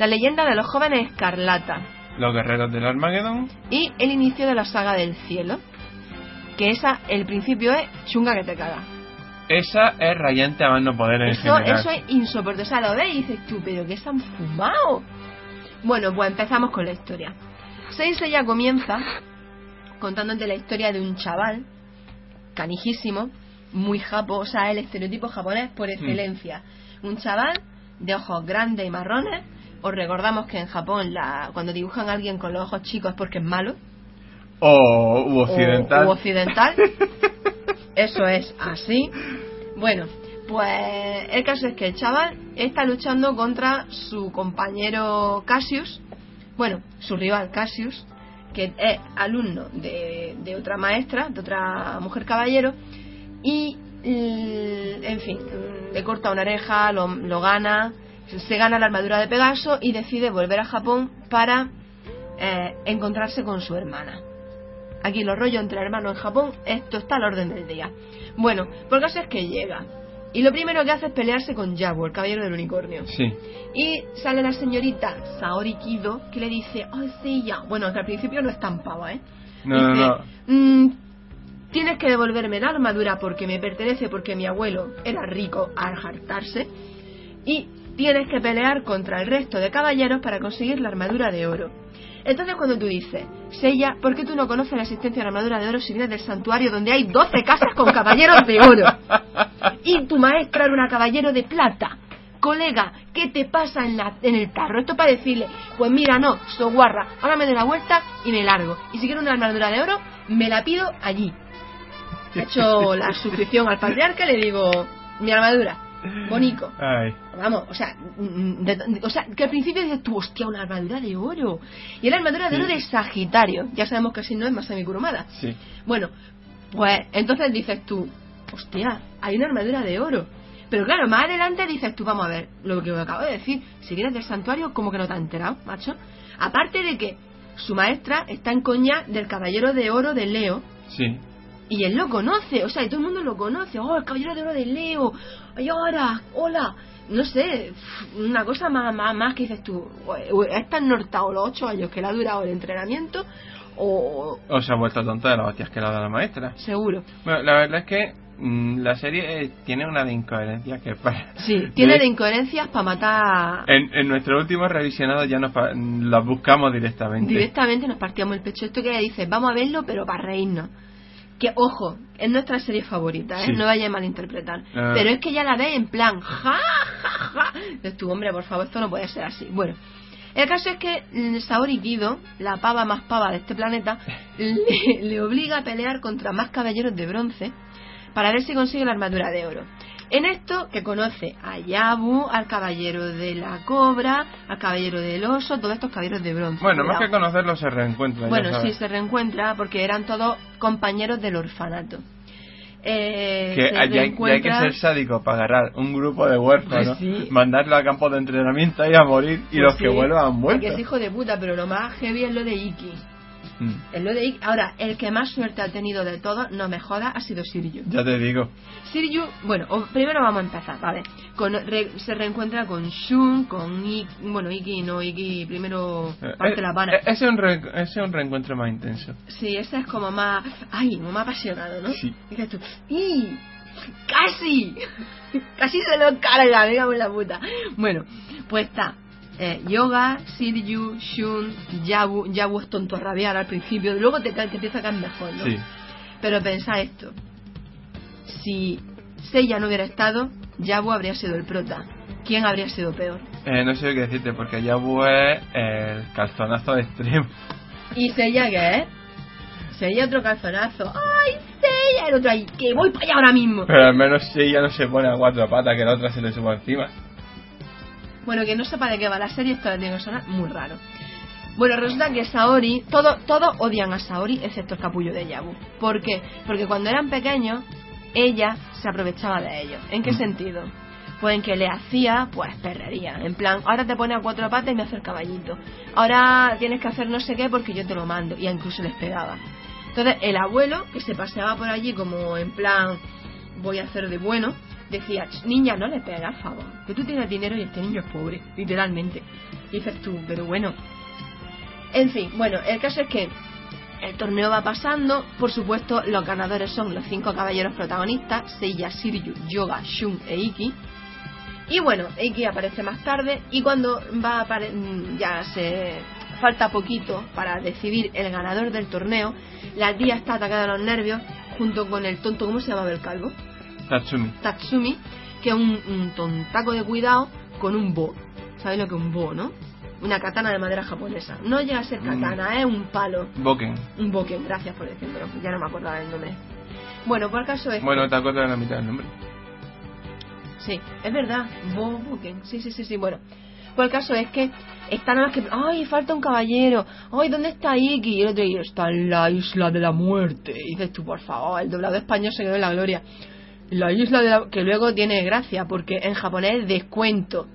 La leyenda de los jóvenes escarlata los guerreros del Armagedón, y El inicio de la saga del cielo. Que esa, el principio es chunga que te caga. esa es rayante a más no poder en Eso, general. eso es insoportable. O sea, lo ves y dices tú, pero que se han fumado. Bueno, pues empezamos con la historia. Sensei ya comienza contándote la historia de un chaval canijísimo, muy japo, o sea, el estereotipo japonés por excelencia. Un chaval de ojos grandes y marrones. Os recordamos que en Japón la, cuando dibujan a alguien con los ojos chicos es porque es malo. O u occidental. O, u occidental. Eso es así. Bueno, pues el caso es que el chaval está luchando contra su compañero Cassius, bueno, su rival Cassius, que es alumno de, de otra maestra, de otra mujer caballero, y, mm, en fin, le corta una oreja, lo, lo gana, se gana la armadura de Pegaso y decide volver a Japón para eh, encontrarse con su hermana. Aquí los rollos entre hermanos en Japón, esto está al orden del día. Bueno, por caso es que llega. Y lo primero que hace es pelearse con Jaguar, el caballero del unicornio. Sí. Y sale la señorita Saori Kido, que le dice, ay, sí, ya. Bueno, que al principio no es tan pava, ¿eh? No, no, no. "Mm, tienes que devolverme la armadura porque me pertenece, porque mi abuelo era rico al hartarse. Y tienes que pelear contra el resto de caballeros para conseguir la armadura de oro. Entonces cuando tú dices, Sella, ¿por qué tú no conoces la existencia de la armadura de oro si vienes del santuario donde hay 12 casas con caballeros de oro? Y tu maestra era una caballero de plata. Colega, ¿qué te pasa en, la, en el tarro? Esto para decirle, pues mira, no, so guarra, ahora me doy la vuelta y me largo. Y si quiero una armadura de oro, me la pido allí. He hecho la suscripción al patriarca y le digo, mi armadura, Bonico. Ay. Vamos, o sea, de- de- o sea, que al principio dices tú, hostia, una armadura de oro. Y era armadura de Sí. oro de Sagitario. Ya sabemos que si no es Masami Kurumada. Sí. Bueno, pues entonces dices tú, hostia, hay una armadura de oro. Pero claro, más adelante dices tú, vamos a ver, lo que me acabo de decir, si vienes del santuario, como que no te has enterado, macho? Aparte de que su maestra está en coña del caballero de oro de Leo, Sí. Y él lo conoce, o sea, y todo el mundo lo conoce. Oh, el caballero de oro de Leo. Ay, ahora, hola. No sé, una cosa más, más, más que dices tú. Es tan nortado los ocho años que le ha durado el entrenamiento, o O se ha vuelto tonta de las hostias que le ha dado la maestra. seguro. Bueno, la verdad es que mm, la serie eh, tiene una de incoherencias que para... Sí, tiene de- de incoherencias para matar. En, en nuestro último revisionado ya nos pa- las buscamos directamente. Directamente nos partíamos el pecho. Esto que dices, vamos a verlo, pero para reírnos. Que, ojo, es nuestra serie favorita, ¿eh? Sí. No vaya a malinterpretar. Ah. Pero es que ya la ves en plan, ja, ja, ja. Dices tú, hombre, por favor, esto no puede ser así. Bueno, el caso es que Saori Kido, la pava más pava de este planeta, le, le obliga a pelear contra más caballeros de bronce para ver si consigue la armadura de oro. En esto que conoce a Yabu, al caballero de la cobra, al caballero del oso, todos estos caballeros de bronce. Bueno, más Cuidado. que conocerlo se reencuentra. Bueno, sí, se reencuentra porque eran todos compañeros del orfanato. Eh, Que se hay, hay que ser sádico para agarrar un grupo de huérfanos, Pues sí. mandarlo a campo de entrenamiento y a morir, y Pues los que sí, vuelvan han muerto. es hijo de puta, pero lo más heavy es lo de Iki. Mm, Iki. Ahora, el que más suerte ha tenido de todos, no me joda, ha sido Siryu. ya te digo. Siryu, bueno, o- primero vamos a empezar, ¿vale? Con, re- se reencuentra con Shun, con Iki, bueno, Iki no, Iki primero Eh, parte eh, la pana. eh, ese, es un re- ese es un reencuentro más intenso. Sí, ese es como más, ay, como más apasionado, ¿no? Sí. Dices tú, ¡y! ¡Casi! Casi se lo carga, me en la puta. Bueno, pues está eh, Yoga, Siryu, Shun, Yabu. Yabu es tonto a rabiar al principio, luego te, ca- te empieza a caer mejor, ¿no? Sí. Pero pensá esto: si Seiya no hubiera estado, Yabu habría sido el prota. ¿Quién habría sido peor? Eh, no sé qué decirte, porque Yabu es el calzonazo extremo. ¿Y Seiya qué es? Seiya otro calzonazo. ¡Ay, Seiya! El otro ahí, que voy para allá ahora mismo. Pero al menos si ella no se pone a cuatro patas, que la otra se le suba encima. Bueno, que no sepa de qué va la serie, esto le tiene que sonar muy raro. Bueno, resulta que Saori, todo, todos odian a Saori, excepto el capullo de Yabu. ¿Por qué? Porque cuando eran pequeños, ella se aprovechaba de ellos. ¿En qué Mm. sentido? Pues en que le hacía, pues, perrería. En plan, ahora te pone a cuatro patas y me hace el caballito. Ahora tienes que hacer no sé qué porque yo te lo mando. Y incluso les pegaba. Entonces, el abuelo, que se paseaba por allí como en plan, voy a hacer de bueno, decía, "Ch, niña, no le pegas, por favor, que tú tienes dinero y este niño es pobre, literalmente. Y dices tú, pero bueno. En fin, bueno, el caso es que el torneo va pasando, por supuesto, los ganadores son los cinco caballeros protagonistas, Seiya, Shiryu, Yoga, Shun e Iki. Y bueno, Iki aparece más tarde y cuando va a mm, ya se falta poquito para decidir el ganador del torneo, la tía está atacada a los nervios junto con el tonto, ¿cómo se llamaba el calvo? Tatsumi. Tatsumi, que es un, un tontaco de cuidado con un bo. ¿Sabéis lo que es un bo, no? Una katana de madera japonesa. No llega a ser katana, es un palo. Boken. Un boken, gracias por decírmelo. Ya no me acordaba el nombre. Bueno, por el caso es. Bueno, te acuerdas de la mitad del nombre. Sí, es verdad. Bo boken. Sí, sí, sí, sí. Bueno, por el caso es que está nada más que. ¡Ay, falta un caballero! ¡Ay, ¿dónde está Iki? Y el otro día está en la isla de la muerte. Y dices tú, por favor, el doblado español se quedó en la gloria. La isla de la. que luego tiene gracia, porque en japonés es descuento.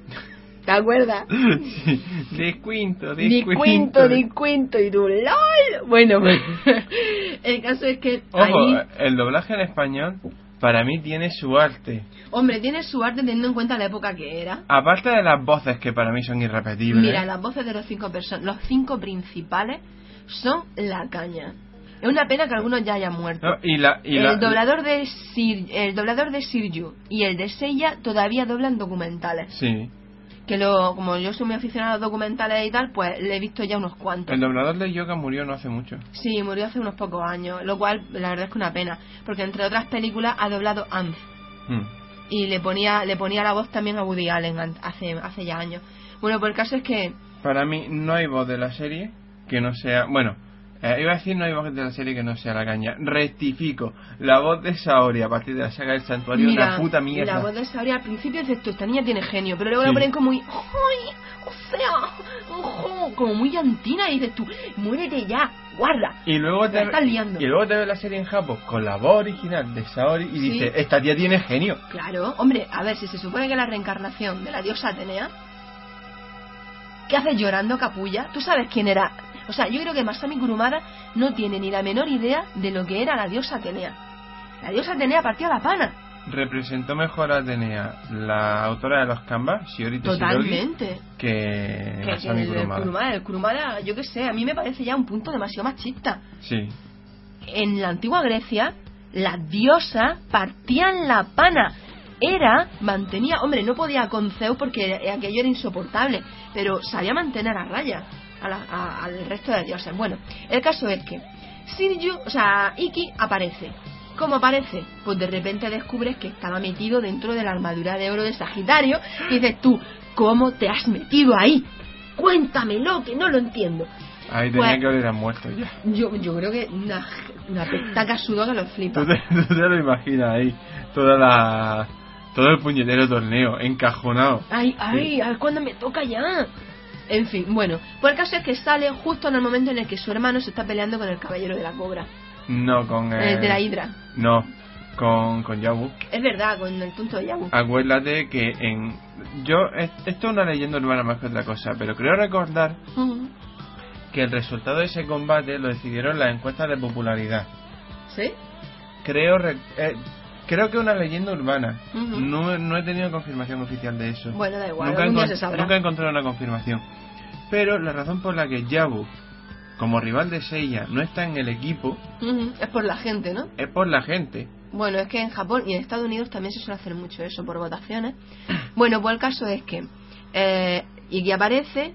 ¿Te acuerdas? sí. Descuento, Descuento, descuento. Y tú, ¡LOL! Bueno, pues. el caso es que. Ojo, ahí, el doblaje en español para mí tiene su arte. hombre, tiene su arte teniendo en cuenta la época que era. Aparte de las voces que para mí son irrepetibles. Mira, las voces de los cinco los cinco principales son la caña. Es una pena que algunos ya hayan muerto. No, y la, y el la- doblador de Sir, el doblador de Sirju y el de Seiya todavía doblan documentales. Sí. que lo, como yo soy muy aficionado a documentales y tal, pues le he visto ya unos cuantos. El doblador de Yoga murió no hace mucho. Sí, murió hace unos pocos años, lo cual la verdad es que una pena, porque entre otras películas ha doblado Anz Hmm. y le ponía le ponía la voz también a Woody Allen hace hace ya años. Bueno, pues el caso es que Para mí no hay voz de la serie que no sea... Bueno, eh, iba a decir no hay voz de la serie que no sea la caña. Rectifico. La voz de Saori a partir de la saga del santuario es una puta mierda. la voz de Saori al principio dices tú, esta niña tiene genio, pero luego Sí. la ponen como muy ¡ay! o sea, ojo, como muy llantina y dices tú, muérete ya, guarda. Y luego, te, estás liando. y luego te ves la serie en Japón con la voz original de Saori y Sí. dices, esta tía tiene genio. Claro, hombre, a ver, si se supone que la reencarnación de la diosa Atenea, ¿qué haces llorando, capulla? ¿Tú sabes quién era? O sea, yo creo que Masami Kurumada no tiene ni la menor idea de lo que era la diosa Atenea. La diosa Atenea partió a la pana. Representó mejor a Atenea, la autora de los Canvas, Shiori Totalmente. que Que, que Masami el, el Kurumada. Kurumada, el Kurumada, yo qué sé, a mí me parece ya un punto demasiado machista. Sí. En la antigua Grecia, las diosas partían la pana. Era, mantenía, hombre, no podía con Zeus porque aquello era insoportable, pero sabía mantener a raya a la- a- al resto de dioses. Bueno, el caso es que Sirju, o sea, Iki aparece. ¿Cómo aparece? Pues de repente descubres que estaba metido dentro de la armadura de oro de Sagitario y dices tú, ¿cómo te has metido ahí? Cuéntamelo, que no lo entiendo. Ahí tenía Pues- que a muerto ya. Yo, yo creo que una, una pestaca sudó que lo flipa. ¿Tú te, tú te lo imaginas ahí, toda la, todo el puñetero torneo, encajonado. Ay, ay, a ver cuándo me toca ya. En fin, bueno, pues el caso es que sale justo en el momento en el que su hermano se está peleando con el caballero de la cobra, No, con eh, el... de la hidra. No, con, con Yabu. Es verdad, con el punto de Yabu. Acuérdate que en... Yo, es- esto es una leyenda urbana más que otra cosa, pero creo recordar que el resultado de ese combate lo decidieron las encuestas de popularidad. ¿Sí? Creo re- eh, creo que es una leyenda urbana. No, no he tenido confirmación oficial de eso. Bueno, da igual, nunca, día se sabrá. nunca he encontrado una confirmación. Pero la razón por la que Yabu, como rival de Seiya, no está en el equipo Es por la gente, ¿no? es por la gente. Bueno, es que en Japón y en Estados Unidos también se suele hacer mucho eso por votaciones. Bueno, pues el caso es que eh, Iki aparece,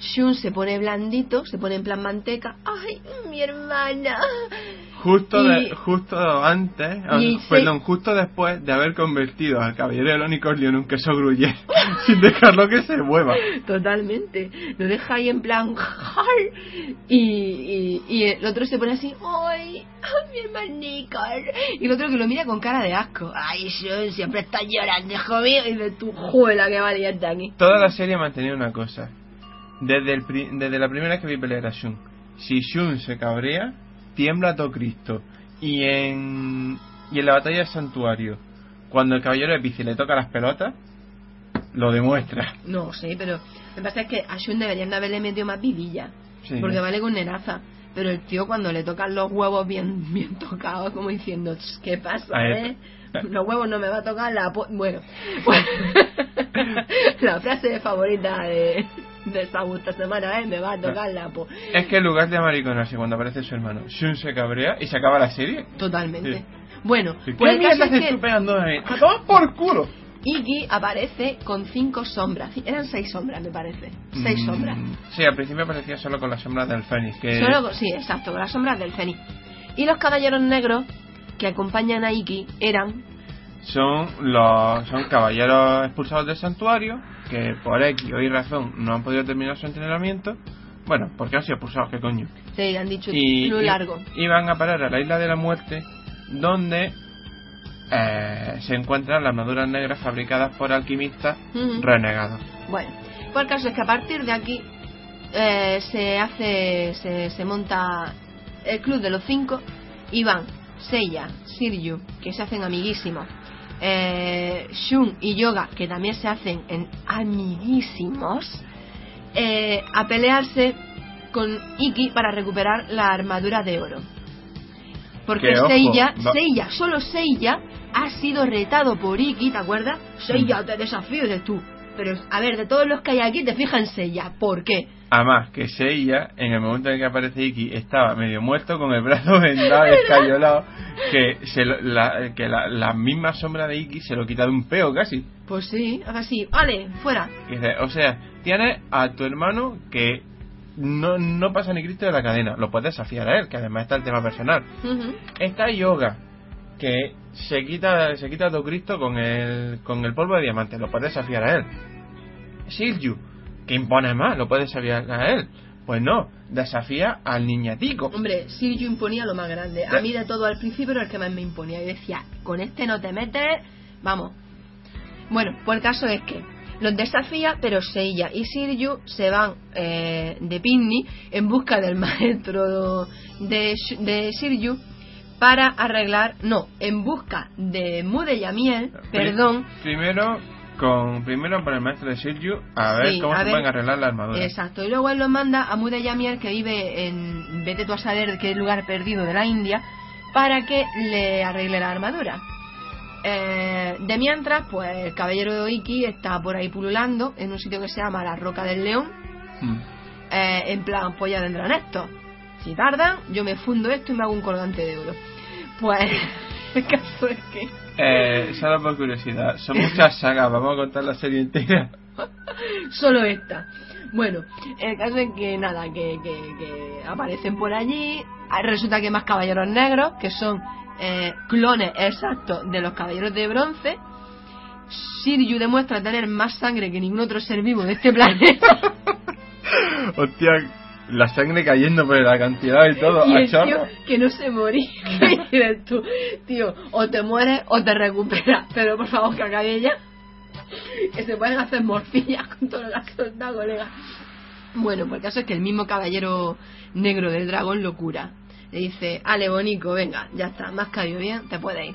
Shun se pone blandito, se pone en plan manteca. ¡Ay, mi hermana! Justo, Y- de- justo antes, ah, se- perdón, justo después de haber convertido al caballero del unicornio en un queso gruyere, sin dejarlo que se mueva. Totalmente. Lo deja ahí en plan. Y, y, y el otro se pone así. ¡Ay! ¡Ay, mi hermanica! Y el otro que lo mira con cara de asco. ¡Ay, Shun, siempre está llorando, hijo mío! Y de tu juela que valiente aquí. Toda la serie ha mantenido una cosa. Desde, el pri- desde la primera vez que vi pelear a Shun. Si Shun se cabrea, tiembla todo Cristo. Y en, y en la batalla del santuario, cuando el caballero de Piscis le toca las pelotas, lo demuestra. No sé, pero lo que pasa es que a Shun deberían de haberle metido más vidilla. Sí. Porque vale con nenaza. Pero el tío cuando le tocan los huevos bien, bien tocados, como diciendo, "Ch, ¿qué pasa, eh? Los huevos no me va a tocar la... po-". Bueno, la frase favorita de, de esta, esta semana, ¿eh? Me va a tocar la... Po-". Es que en lugar de amariconarse cuando aparece su hermano, Shun se cabrea y se acaba la serie. Totalmente. Sí. Bueno, ¿Qué pues el caso es haces que tú pegándome? ¡A tomar por culo! Iki aparece con cinco sombras. Eran seis sombras, me parece. Seis Mm, sombras. Sí, al principio aparecía solo con las sombras del Fénix. Que Solo sí, exacto, con las sombras del Fénix. Y los caballeros negros que acompañan a Iki eran son los son caballeros expulsados del santuario que por X o Y razón no han podido terminar su entrenamiento. Bueno, porque han sido expulsados, qué coño. Sí, han dicho Y, lo largo. y van a parar a la isla de la muerte, donde eh, se encuentran las armaduras negras fabricadas por alquimistas renegados. Bueno, pues el caso es que a partir de aquí eh, se hace, se, se monta el club de los cinco y van Seiya, Shiryu, que se hacen amiguísimos, eh, Shun y Yoga, que también se hacen en amiguísimos, eh, a pelearse con Iki para recuperar la armadura de oro. Porque Seiya, Seiya, solo Seiya ha sido retado por Iki, ¿te acuerdas? Seiya, te desafío de tú. Pero a ver, de todos los que hay aquí, te fijas en Seiya. ¿Por qué? Además, que Seiya, en el momento en el que aparece Iki, estaba medio muerto, con el brazo vendado, escayolado, que, se lo- la, que la, la misma sombra de Iki se lo quita de un peo casi. Pues sí, así, vale, fuera. O sea, tienes a tu hermano que no, no pasa ni Cristo de la cadena, lo puedes desafiar a él, que además está el tema personal. Está Yoga, que se quita se quita a tu Cristo con el, con el polvo de diamante, lo puedes desafiar a él. Shiryu, que impone más, lo puedes desafiar a él. Pues no, desafía al niñatico. Hombre, Shiryu imponía lo más grande. A mí de todo al principio era el que más me imponía. Y decía, con este no te metes, vamos. Bueno, pues el caso es que los desafía, pero Seiya y Shiryu se van eh, de picnic en busca del maestro de, de Shiryu para arreglar, no, en busca de Mude perdón, Primero con primero por el maestro de Shiryu a ver Sí, cómo a se ver. pueden arreglar la armadura. Exacto, y luego él lo manda a Mude Yamiel, que vive en vete tú a saber de qué lugar perdido de la India, para que le arregle la armadura. Eh, de mientras, pues el caballero de Iki está por ahí pululando en un sitio que se llama la Roca del León, Mm. eh, en plan, pues ya vendrán estos. Si tardan, yo me fundo esto y me hago un colgante de oro. Pues el caso es que Eh, solo por curiosidad, son muchas sagas, vamos a contar la serie entera. solo esta. Bueno, el caso es que nada, que, que- que aparecen por allí. Ah, Resulta que hay más caballeros negros, que son eh, clones exactos de los caballeros de bronce. Shiryu demuestra tener más sangre que ningún otro ser vivo de este planeta. Hostia, la sangre cayendo por el acantilado y todo, y el tío que no se moría. Dices tú, tío, o te mueres o te recuperas. Pero por favor, que acabe ya. Que se pueden hacer morcillas con todo lo que has colega. Bueno, pues el caso es que el mismo caballero negro del dragón lo cura. Le dice, Ale, bonico, venga, ya está, has caído bien, te puedes ir.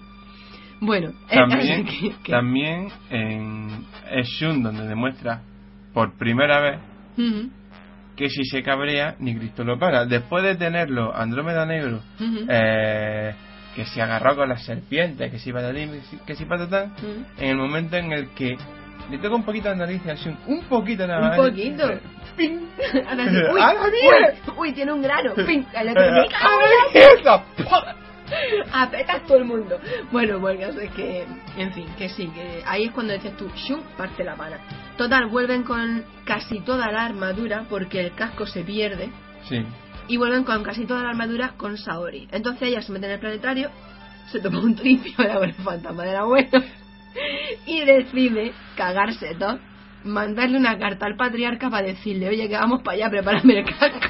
Bueno, También, que- que- también en Shun donde demuestra por primera vez que si se cabrea ni Cristo lo para. Después de tenerlo Andrómeda Negro, eh, que se agarró con las serpientes, que si patatán, que si- que si patatán, ujú. en el momento en el que le toca un poquito la nariz a Shun, un poquito nada Un más. poquito. eh, ¡ping! Uy, uy, uy, tiene un grano. Ping, ¡A ¡me cago en la la apretas todo el mundo. Bueno, pues el caso es que, en fin, que sí, que ahí es cuando dices tú, shum, parte la pana. Total, vuelven con casi toda la armadura porque el casco se pierde Sí. y vuelven con casi toda la armadura con Saori. Entonces ella se mete en el planetario, se toma un tripio con el fantasma del abuelo y decide cagarse todo, mandarle una carta al patriarca para decirle, oye, que vamos para allá, prepárame el casco.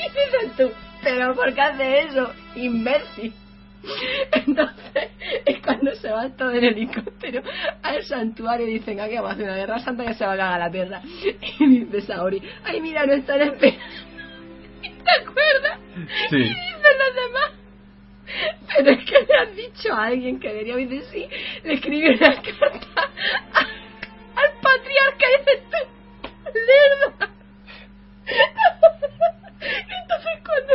Y dices tú, pero ¿por qué hace eso? Imbécil. Entonces es cuando se va todo en helicóptero al santuario y dicen aquí vamos a hacer una guerra santa que se va a cagar la tierra. Y dice Saori, ay mira, no están esperando. ¿Te acuerdas? Sí. Y dicen los demás. Pero es que le has dicho a alguien que debería decir sí, le escribió una carta a- al patriarca y dice lerda. Entonces cuando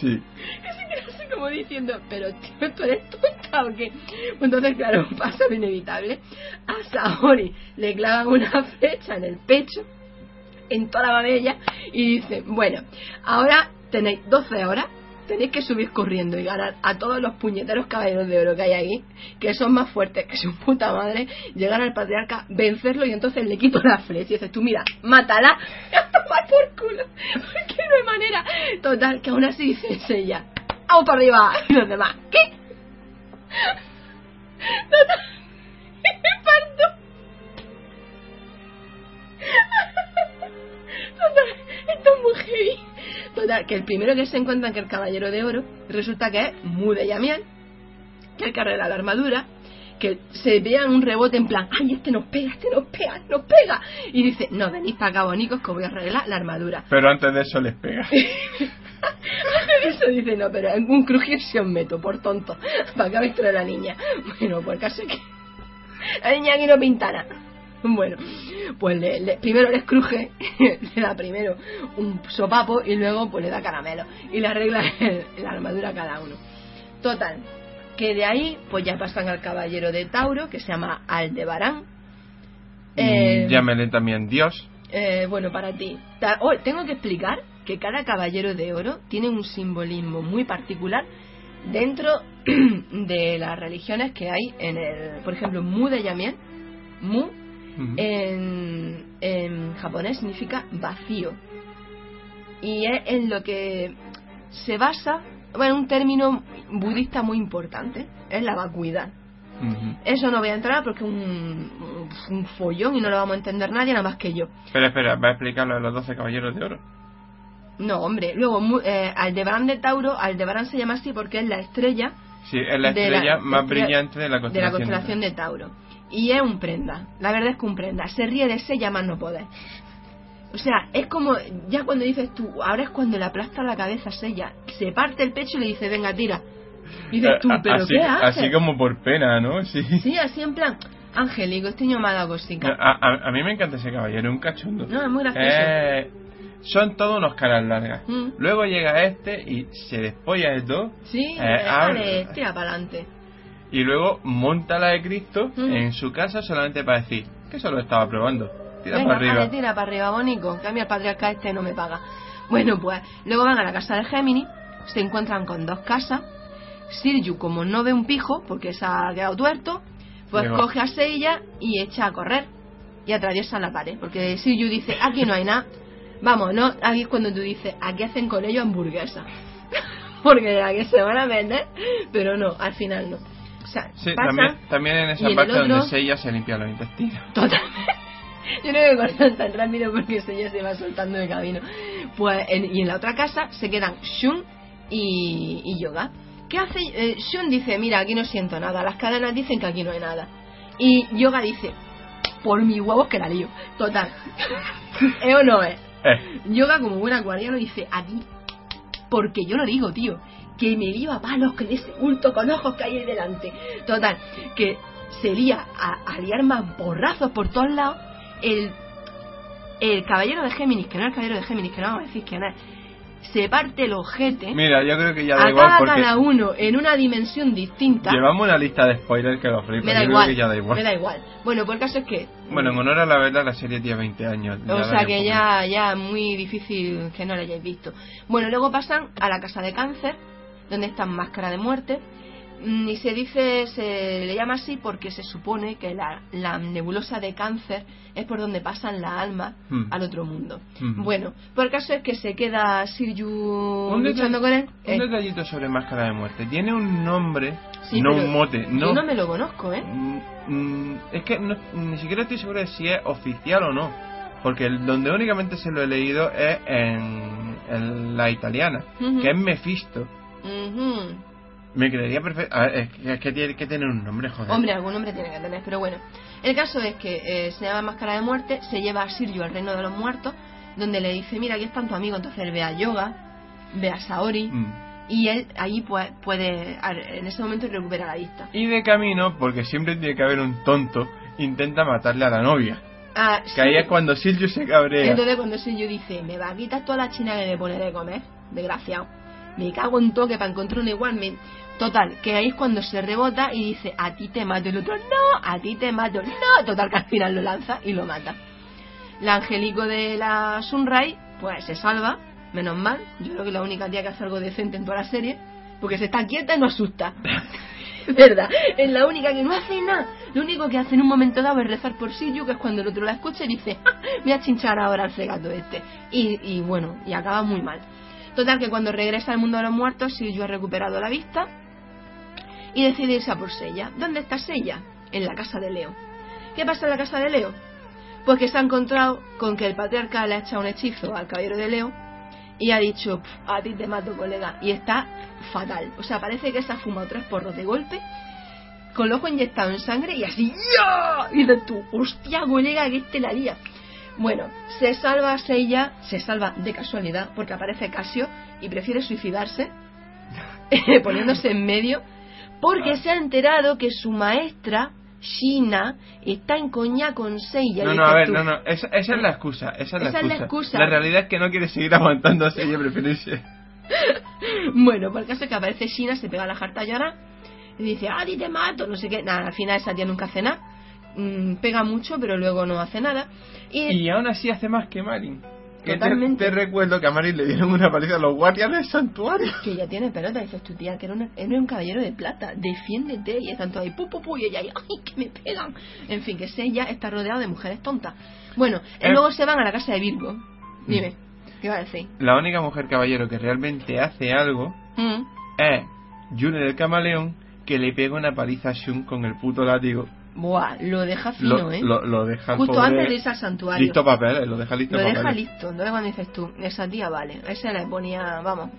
Sí. Que así como diciendo, pero tío, ¿tú eres tonta o qué? Entonces, claro, pasa lo inevitable. A Saori le clavan una flecha en el pecho, en toda la babella, y dice, bueno, ahora tenéis 12 horas, tenéis que subir corriendo y ganar a todos los puñeteros caballeros de oro que hay aquí, que son más fuertes que su puta madre, llegar al patriarca, vencerlo y entonces le quito la flecha y dices tú, mira, mátala, a tomar por culo, porque no hay manera. Total, que aún así dices ella, vamos para arriba, y los demás, ¿qué? Total, me parto. Total, esto es muy heavy. Total, que el primero que se encuentra que el caballero de oro resulta que es Mude Yamiel, que que arreglar la armadura, que se vea un rebote en plan, ay, este nos pega, este nos pega, nos pega. Y dice, no, venís para acá, bonicos, que voy a arreglar la armadura. Pero antes de eso les pega. Eso dice, no, pero en un crujir se os meto, por tonto. Para acá visto de la niña. Bueno, por caso que la niña aquí no pinta nada. Bueno, pues le, le- primero les cruje, le da primero un sopapo y luego pues le da caramelo y le arregla el- la armadura a cada uno. Total, Que de ahí, pues ya pasan al caballero de Tauro, que se llama Aldebarán. Eh, Llámele también Dios. Eh, bueno, para ti. Oh, tengo que explicar que cada caballero de oro tiene un simbolismo muy particular dentro de las religiones que hay en el, por ejemplo, Mu de Yamien, Mu En, en japonés significa vacío. Y es en lo que se basa, bueno, un término budista muy importante, es la vacuidad. Eso no voy a entrar porque es un, un follón y no lo vamos a entender nadie nada más que yo. Espera, espera, va a explicar lo de los 12 caballeros de oro. No, hombre. Luego, eh, Aldebarán de Tauro, Aldebarán se llama así porque es la estrella Sí, es la estrella más estrella brillante de la de la constelación. constelación de Tauro. Y es un prenda. La verdad es que un prenda. Se ríe de ese más no poder. O sea, es como, ya cuando dices tú, ahora es cuando le aplasta la cabeza a Sella, se parte el pecho y le dice, venga, tira. Y dices tú, Eh, ¿pero así, qué haces? así como por pena, ¿no? Sí. Sí, así en plan, Angélico, este niño dado cosica. A, a- a mí me encanta ese caballero, es un cachondo. No, es muy gracioso. Eh, son todos unos caras largas. Mm. Luego llega este y se despolla de todo. Sí, Eh, dale, ah, tira para adelante. Y luego monta la de Cristo Mm. en su casa solamente para decir que solo estaba probando. Tira Venga, para arriba. dale, tira para arriba, bonico, que a mí el patriarca este no me paga. Bueno, pues luego van a la casa de Géminis, se encuentran con dos casas. Sirju, como no ve un pijo, porque se ha quedado tuerto, pues coge a Seiya y echa a correr. Y atraviesa la pared, porque Sirju dice, aquí no hay nada. Vamos, no, aquí es cuando tú dices, aquí hacen con ellos hamburguesa. porque aquí se van a vender, pero no, al final no. O sea, Sí, también, también en esa parte otro- donde Seiya se limpia los intestinos. Totalmente. Yo no me cortan tan rápido porque ya se va soltando de camino. Pues en- y en la otra casa se quedan Shun y, y Yoga. ¿Qué hace? eh, Shun dice, mira, aquí no siento nada. Las cadenas dicen que aquí no hay nada. Y Yoga dice, por mis huevos que la lío. Total. ¿Es o no es? Eh, Yoga, como buen acuariano, dice, aquí, porque yo lo digo, tío, que me lío a palos con ese bulto con ojos que hay ahí delante. Total, que se lía a, a liar más borrazos por todos lados. El, el caballero de Géminis, que no es el caballero de Géminis, que no vamos a decir quién es, se parte el ojete, mira, yo creo que ya da igual porque cada uno en una dimensión distinta. llevamos una lista de spoilers que lo flipa. me da igual, creo que ya da igual. me da igual. Bueno, pues el caso es que Bueno, en honor a la verdad, la serie tiene 20 años. O sea que ya, ya muy difícil que no lo hayáis visto. Bueno, luego pasan a la casa de cáncer, donde está Máscara de Muerte. Mm, Y se dice, se le llama así porque se supone que la, la nebulosa de cáncer es por donde pasan las almas Hmm. al otro mundo. Hmm. Bueno, por el caso es que se queda Sirju Un, luchando con él. un Eh, detallito sobre Máscara de Muerte. Tiene un nombre, sí, no un mote. No, Yo no me lo conozco, ¿eh? Mm, mm, es que no- ni siquiera estoy seguro de si es oficial o no. Porque el- donde únicamente se lo he leído es en, en la italiana, que es Me creería perfecto. Es que, es que tiene que tener un nombre, joder. Hombre, algún nombre tiene que tener, pero bueno. El caso es que eh, se llama Máscara de Muerte, se lleva a Sirju al reino de los muertos, donde le dice, mira, aquí están tu amigo, entonces él ve a Yoga, ve a Saori, Mm. y él pues, puede, a- en ese momento recupera la vista. Y de camino, porque siempre tiene que haber un tonto, intenta matarle a la novia. Ah, Que sí. ahí es cuando Silvio se cabrea. Entonces cuando Sirju dice, me va a quitar toda la china que le pone de comer, desgraciado. Me cago en toque para encontrar un igual. me- Total, que ahí es cuando se rebota y dice, a ti te mato. El otro, no, a ti te mato, no. Total, que al final lo lanza y lo mata. La Angelico de la Sunray, pues se salva, menos mal. Yo creo que la única tía que hace algo decente en toda la serie, porque se está quieta y no asusta. ¿Verdad? Es la única que no hace nada. Lo único que hace en un momento dado es rezar por Silju, que es cuando el otro la escucha y dice, "Ah, voy a chinchar ahora al cegato este. Y, y bueno, y acaba muy mal. Total, que cuando regresa al mundo de los muertos, Silju ha recuperado la vista y decide irse a por Sella. ¿Dónde está Sella? En la casa de Leo. ¿Qué pasa en la casa de Leo? Pues que se ha encontrado con que el patriarca le ha echado un hechizo al caballero de Leo y ha dicho, "Pf, a ti te mato, colega. Y está fatal. O sea, parece que se ha fumado tres porros de golpe, con el ojo inyectado en sangre y así, ¡ya! Y dices tú, hostia, colega, que este la lía. Bueno, se salva Seiya, se salva de casualidad, porque aparece Casio y prefiere suicidarse, poniéndose en medio, porque se ha enterado que su maestra, Shina, está en coña con Seiya. No, Y no, a ver, no, no, esa, esa es la excusa, esa es la Esa es la excusa. excusa. La realidad es que no quiere seguir aguantando a ella, prefiere irse. Bueno, por el caso es que aparece Shina, se pega la jarta a llorar Y dice, ah, te mato, no sé qué. Nada, al final esa tía nunca hace nada. Mm, pega mucho, pero luego no hace nada. Y, Y aún así hace más que Marin. Que te, Totalmente. te recuerdo que a Marin le dieron una paliza a los guardianes del santuario. que ya tiene pelota, dices tu tía, que era, una- era un caballero de plata, defiéndete, y están todos ahí, pu, pu, pu, y ella ahí, ay, que me pegan. En fin, que ella está rodeado de mujeres tontas. Bueno, y Eh. luego se van a la casa de Virgo. Dime, ¿qué iba a decir? La única mujer caballero que realmente hace algo Mm. es June del camaleón que le pega una paliza a Shun con el puto látigo. Buah, lo deja fino, Lo, ¿eh? lo, lo deja Justo pobre antes de irse al santuario. listo papel, lo deja listo lo deja listo. Entonces cuando dices tú, esa tía vale, a ese le ponía, vamos,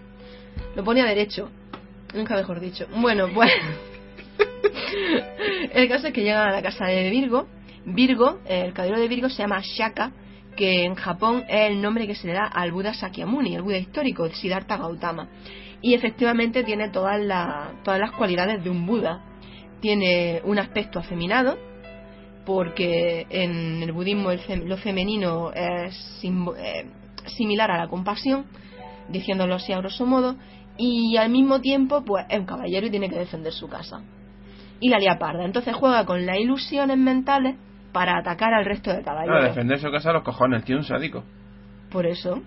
lo ponía derecho. Nunca mejor dicho. Bueno, pues. el caso es que llegan a la casa de Virgo. Virgo, el caballero de Virgo se llama Shaka, que en Japón es el nombre que se le da al Buda Sakyamuni, el Buda histórico, el Siddhartha Gautama. Y efectivamente tiene todas, las todas las cualidades de un Buda. Tiene un aspecto afeminado, porque en el budismo el fem- lo femenino es eh, similar a la compasión, diciéndolo así a grosso modo, y al mismo tiempo pues es un caballero y tiene que defender su casa. Y la lía parda, entonces juega con las ilusiones mentales para atacar al resto de Claro, caballeros. defender su casa a los cojones, tío un sádico. Por eso.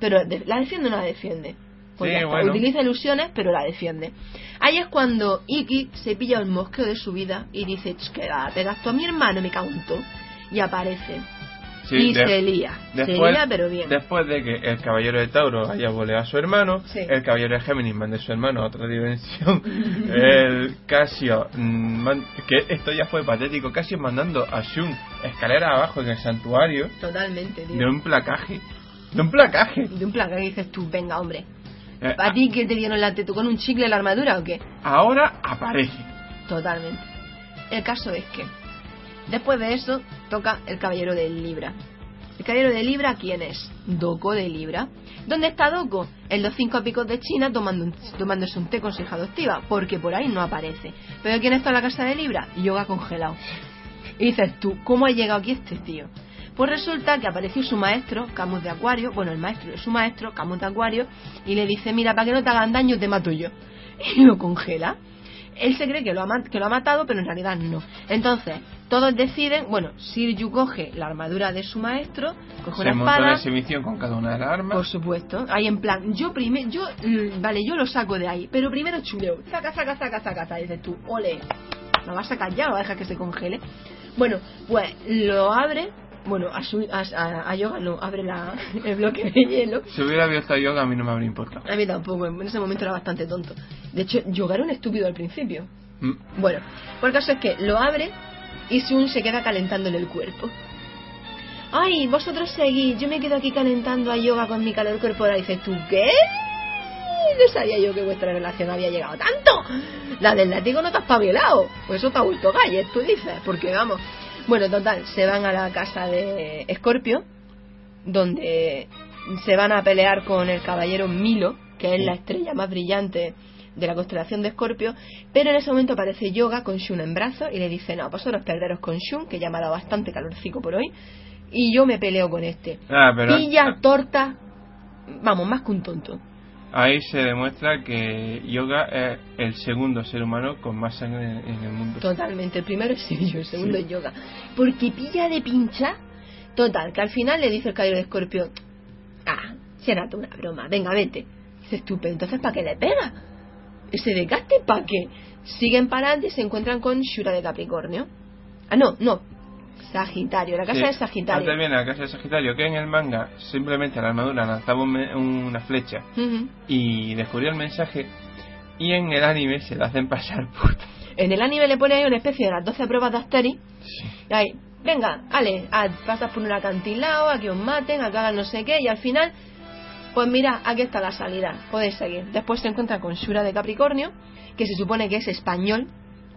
Pero la defiende o no la defiende. Sí, bueno. Utiliza ilusiones, pero la defiende. Ahí es cuando Iki se pilla el mosqueo de su vida y dice, "Ch, que va, pegas tú a mi hermano, me todo". Y aparece. Sí, y de- se lía. se Después, lía, pero bien. después de que el caballero de Tauro haya boleado a su hermano, Sí. el caballero de Géminis mande a su hermano a otra dimensión, el Casio, mm, man- que esto ya fue patético, Casio mandando a Shun escalera abajo en el santuario Totalmente, tío. de un placaje. De un placaje. De un plan que dices tú, venga, hombre. Eh, ¿A ti que te dieron la tú con un chicle en la armadura o qué? ahora aparece. Totalmente. El caso es que después de eso toca el caballero de Libra. El caballero de Libra, ¿quién es? Doko de Libra. ¿Dónde está Doko? En los cinco picos de China tomando un- tomándose un té con su hija adoptiva, porque por ahí no aparece. ¿Pero quién está en la casa de Libra? Yoga congelado. Y dices tú, ¿cómo ha llegado aquí este tío? Pues resulta que apareció su maestro, Camus de Acuario, bueno, el maestro de su maestro, Camus de Acuario, y le dice, mira, para que no te hagan daño, te mato yo. Y lo congela. Él se cree que lo, ha, que lo ha matado, pero en realidad no. Entonces, todos deciden, bueno, Siryu coge la armadura de su maestro, coge Se una montó en espada, exhibición con cada una de las armas. por supuesto, ahí en plan, yo primero, yo, mm, vale, yo lo saco de ahí, pero primero chuleo, saca, saca, saca, saca, saca, dices tú, ole, ¿lo vas a sacar ya o vas a dejar que se congele? Bueno, pues lo abre, bueno, a, su, a, a, a Yoga no, abre la, el bloque de hielo, Si hubiera visto a Yoga, a mí no me habría importado. a mí tampoco, en ese momento era bastante tonto. De hecho, Yoga era un estúpido al principio. Mm. Bueno, por el caso es que lo abre y Sun se queda calentándole el cuerpo. Ay, vosotros seguís, yo me quedo aquí calentando a yoga con mi calor corporal. Y dices tú, ¿qué? No sabía yo que vuestra relación había llegado tanto. La del látigo no te has pabilado. Pues eso te ha vuelto galles, tú dices. Porque vamos. Bueno, total, se van a la casa de Escorpio, donde se van a pelear con el caballero Milo, que es la estrella más brillante de la constelación de Escorpio, pero en ese momento aparece Yoga con Shun en brazos y le dice, no, vosotros perderos con Shun, que ya me ha dado bastante calorcico por hoy, y yo me peleo con este. Ah, pero Pilla, torta, vamos, más que un tonto. Ahí se demuestra que Yoga es el segundo ser humano con más sangre en, en el mundo. Totalmente, el primero es Siryu, el segundo Sí. es Yoga. Porque pilla de pincha, total, que al final le dice el caballero de Escorpio, ah, será una broma, venga, vete. Dice estúpido, entonces ¿para qué le pega? Ese desgaste, ¿para qué? Siguen para adelante y se encuentran con Shura de Capricornio. Ah, no, no, Sagitario, la casa Sí. de Sagitario. Antes viene la casa de Sagitario, que en el manga simplemente la armadura lanzaba un me- una flecha Ujú. y descubrió el mensaje. Y en el anime se la hacen pasar puta. En el anime le pone ahí una especie de las 12 pruebas de Asteri. Y ahí, venga, ale, ah, pasas por un acantilado, a que os maten, a que hagan no sé qué, y al final, pues mira, aquí está la salida, podéis seguir. Después se encuentra con Shura de Capricornio, que se supone que es español.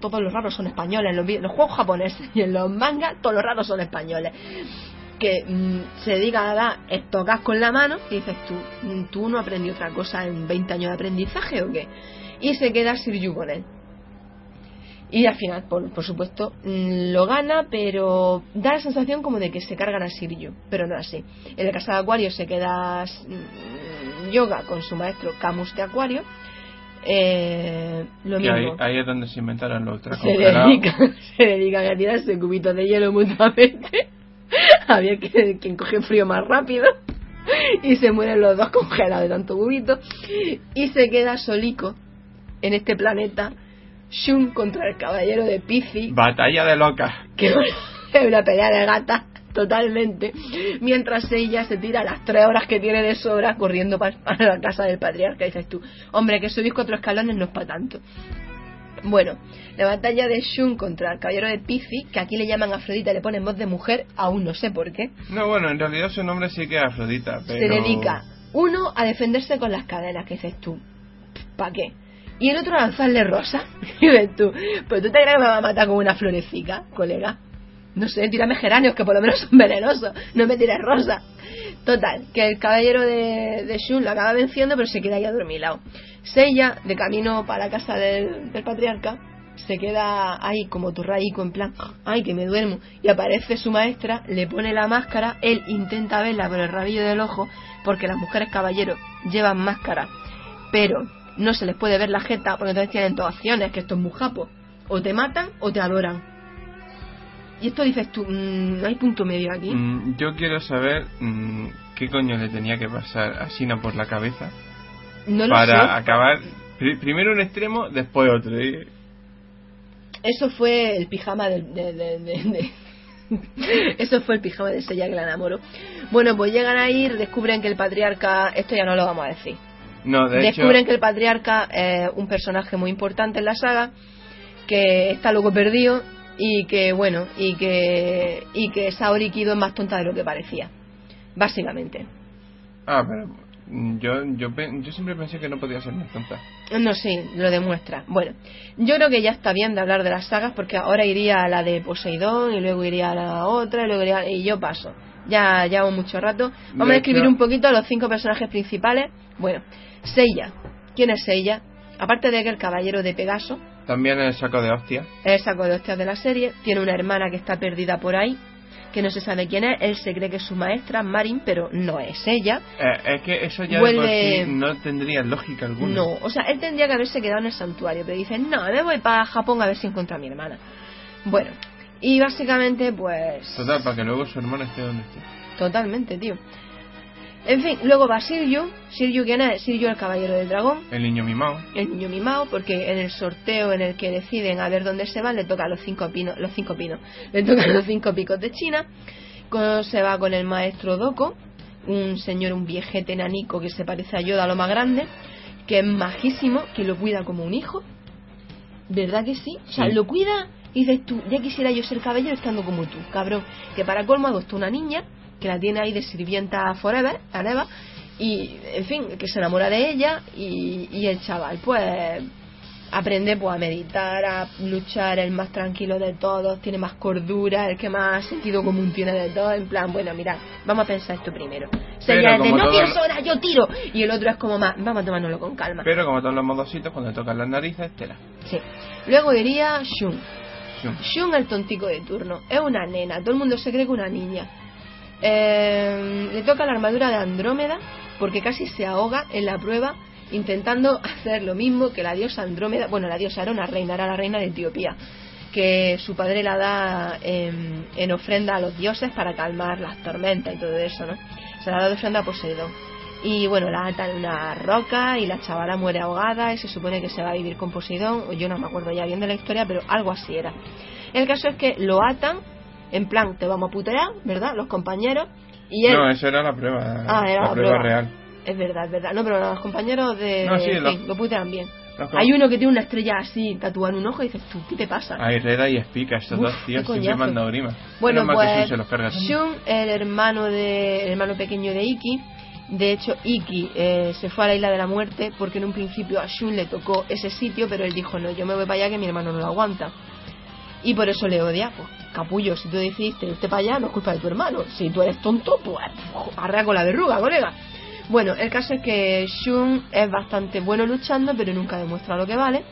Todos los raros son españoles, en los, juegos japoneses y en los mangas todos los raros son españoles. Que mm, se dedica a con la mano y dices tú, mm, ¿tú no aprendí otra cosa en 20 años de aprendizaje o qué? Y se queda Siryu con él. Y al final, por, por supuesto, mm, lo gana, pero da la sensación como de que se cargan a Siryu, pero no así. En el caso de Acuario se queda mm, Yoga con su maestro Camus de Acuario. Eh, lo ahí, mismo. ahí es donde se inventaron los se ultracongelados. dedican, se dedican a tirarse cubitos de hielo mutuamente. a ver quién, quién coge frío más rápido. Y se mueren los dos congelados de tanto cubito. Y se queda solico en este planeta Shun contra el caballero de Pizzi, Batalla de locas. que es una pelea de gatas totalmente, mientras ella se tira las tres horas que tiene de sobra corriendo para la casa del patriarca. Y dices tú, hombre, que subís cuatro escalones no es para tanto. Bueno, la batalla de Shun contra el caballero de Pizzi, que aquí le llaman Afrodita y le ponen voz de mujer, aún no sé por qué, No, bueno, en realidad su nombre sí que es Afrodita, pero... se dedica, uno, a defenderse con las cadenas, que dices tú, ¿para qué? Y el otro a lanzarle rosa. Y dices tú, pues tú te crees que me va a matar con una florecita, colega. No sé, tírame geranios, que por lo menos son venenosos. No me tires rosa. Total, que el caballero de, Shun lo acaba venciendo, pero se queda ahí adormilado. Seiya, de camino para la casa del, patriarca, se queda ahí como turraico, en plan, ay, que me duermo. Y aparece su maestra, le pone la máscara, él intenta verla por el rabillo del ojo, porque las mujeres caballeros llevan máscara, pero no se les puede ver la jeta, porque entonces tienen dos opciones, que esto es muy japo. O te matan o te adoran. Y esto dices tú, mm, no hay punto medio aquí. Mm, yo quiero saber mm, qué coño le tenía que pasar a Sina por la cabeza no lo para sé. acabar pri- primero un extremo, después otro. Eso fue el pijama del- de, de- de- de- Eso fue el pijama de Seiya que la enamoró. Bueno, pues llegan a ir, descubren que el patriarca, esto ya no lo vamos a decir. No, de descubren hecho, que el patriarca es un personaje muy importante en la saga, que está loco perdido y que bueno, y que y que Saori Kido es más tonta de lo que parecía. Básicamente. ah, pero mm, yo, yo, yo siempre pensé que no podía ser más tonta. No, sí, lo demuestra. Bueno, yo creo que ya está bien de hablar de las sagas porque ahora iría a la de Poseidón y luego iría a la otra y luego iría y yo paso. Ya llevamos mucho rato. Vamos De a describir hecho- un poquito a los cinco personajes principales. Bueno, Seiya. ¿Quién es Seiya? Aparte de que el caballero de Pegaso También el saco de hostia. es el saco de hostias de la serie, tiene una hermana que está perdida por ahí, que no se sabe quién es, él se cree que es su maestra, Marin, pero no es ella. Eh, es que eso ya de Huele- por sí no tendría lógica alguna. No, o sea, él tendría que haberse quedado en el santuario, pero dice, no, me voy para Japón a ver si encuentro a mi hermana. Bueno, y básicamente, pues... Total, para que luego su hermano esté donde esté. Totalmente, tío. En fin, luego va Siryu. Siryu, ¿quién es? Siryu, el caballero del dragón. El niño mimado. El niño mimado, porque en el sorteo en el que deciden a ver dónde se van, le toca los cinco pinos, los cinco pinos, le tocan los cinco picos de China. Con- se va con el maestro Doko, un señor, un viejete nanico que se parece a Yoda lo más grande, que es majísimo, que lo cuida como un hijo. ¿Verdad que sí? O sea, Sí. lo cuida y dices tú, ya quisiera yo ser caballero estando como tú, cabrón. Que para colmo costado una niña, que la tiene ahí de sirvienta forever, Areva, y en fin, que se enamora de ella y, y el chaval pues aprende pues a meditar, a luchar, el más tranquilo de todos, tiene más cordura, el que más sentido común tiene de todos, en plan, bueno, mira, vamos a pensar esto primero. Sería el de no pienso ahora, yo tiro, y el otro es como más, vamos a tomárnoslo con calma. Pero como todos los modositos, cuando tocan las narices, tela. Sí. Luego iría Shun. Shun. Shun, el tontico de turno. Es una nena. Todo el mundo se cree que una niña. Eh, le toca la armadura de Andrómeda porque casi se ahoga en la prueba intentando hacer lo mismo que la diosa Andrómeda. Bueno, la diosa era una reina, era la reina de Etiopía. Que su padre la da en, en ofrenda a los dioses para calmar las tormentas y todo eso, ¿no? Se la da de ofrenda a Poseidón. Y bueno, la atan en una roca y la chavala muere ahogada y se supone que se va a vivir con Poseidón. Yo no me acuerdo ya bien de la historia, pero algo así era. El caso es que lo atan, en plan, te vamos a putear, ¿verdad? Los compañeros. Y él, No, eso era la prueba. Ah, era la, la prueba, prueba. real. es verdad, es verdad. No, pero los compañeros de. No, sí, los- lo putean bien. Hay uno que tiene una estrella así tatuada en un ojo y dices, tú, ¿qué te pasa? Ay, Reda y Spica, estos Uf, dos tíos siempre me han dado grima. Bueno, que pues Shun. Shun, el hermano de, el hermano pequeño de Iki, de hecho Iki eh, se fue a la isla de la muerte porque en un principio a Shun le tocó ese sitio, pero él dijo no, yo me voy para allá que mi hermano no lo aguanta. Y por eso le odia, pues capullo, si tú decidiste irte para allá no es culpa de tu hermano, si tú eres tonto, pues arrea con la verruga, colega. Bueno, el caso es que Shun es bastante bueno luchando, pero nunca demuestra lo que vale.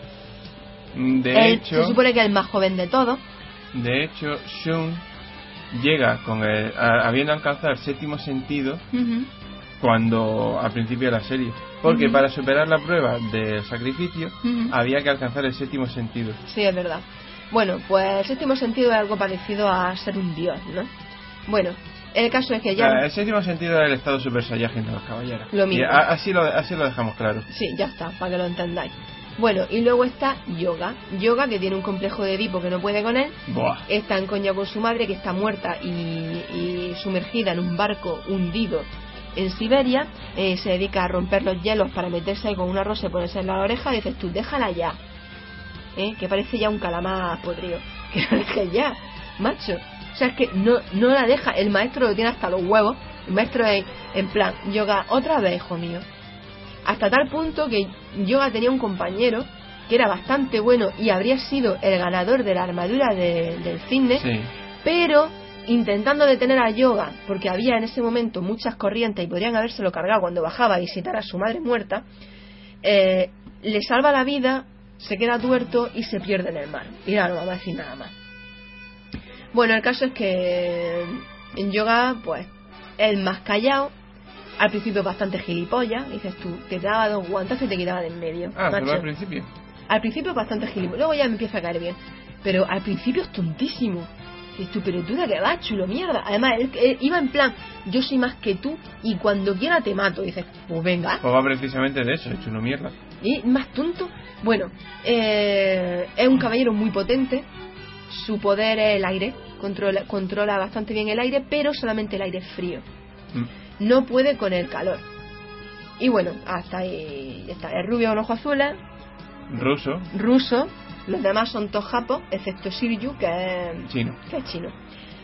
De Él hecho, se supone que es el más joven de todos. de hecho, Shun llega con el, a- habiendo alcanzado el séptimo sentido cuando al principio de la serie. Porque para superar la prueba del sacrificio había que alcanzar el séptimo sentido. Sí, es verdad. Bueno, pues el séptimo sentido es algo parecido a ser un dios, ¿no? Bueno, el caso es que ya... Ah, el séptimo sentido era el estado super saiyajin de los caballeros. Lo mismo. Y a- así, lo, así lo dejamos claro. Sí, ya está, para que lo entendáis. Bueno, y luego está Yoga. Yoga, que tiene un complejo de Edipo que no puede con él. Buah. Está en coña con su madre, que está muerta y, y sumergida en un barco hundido en Siberia. Eh, se dedica a romper los hielos para meterse ahí con una rosa y ponerse en la oreja. Y dices tú, déjala ya. ¿Eh? Que parece ya un calamar podrido. Que la dejes ya, macho. O sea, es que no, no la deja. El maestro lo tiene hasta los huevos. El maestro es en plan, yoga, otra vez, hijo mío. Hasta tal punto que Yoga tenía un compañero que era bastante bueno y habría sido el ganador de la armadura de- del cisne, Sí. pero intentando detener a Yoga, porque había en ese momento muchas corrientes y podrían habérselo cargado cuando bajaba a visitar a su madre muerta, eh, le salva la vida, se queda tuerto y se pierde en el mar. Y nada, no vamos a decir nada más. Bueno, el caso es que en Yoga, pues, el más callado, al principio bastante gilipollas, dices tú, te daba dos guantazos y te quitaba de en medio. Ah, macho. solo al principio. Al principio bastante gilipollas, luego ya me empieza a caer bien. Pero al principio es tontísimo. Dices tú, pero tú de qué vas, chulo mierda. Además, él, él iba en plan, yo soy más que tú y cuando quiera te mato. dices, pues venga. Pues va precisamente de eso, hecho una mierda. Y más tonto. Bueno, eh, es un caballero muy potente. Su poder es el aire. Controla, controla bastante bien el aire, pero solamente el aire frío. Mm. No puede con el calor. Y bueno, hasta ahí está. Es rubio con ojos azules, Ruso, ruso. Los demás son todos japos, excepto Shiryu, que es, chino. que es chino.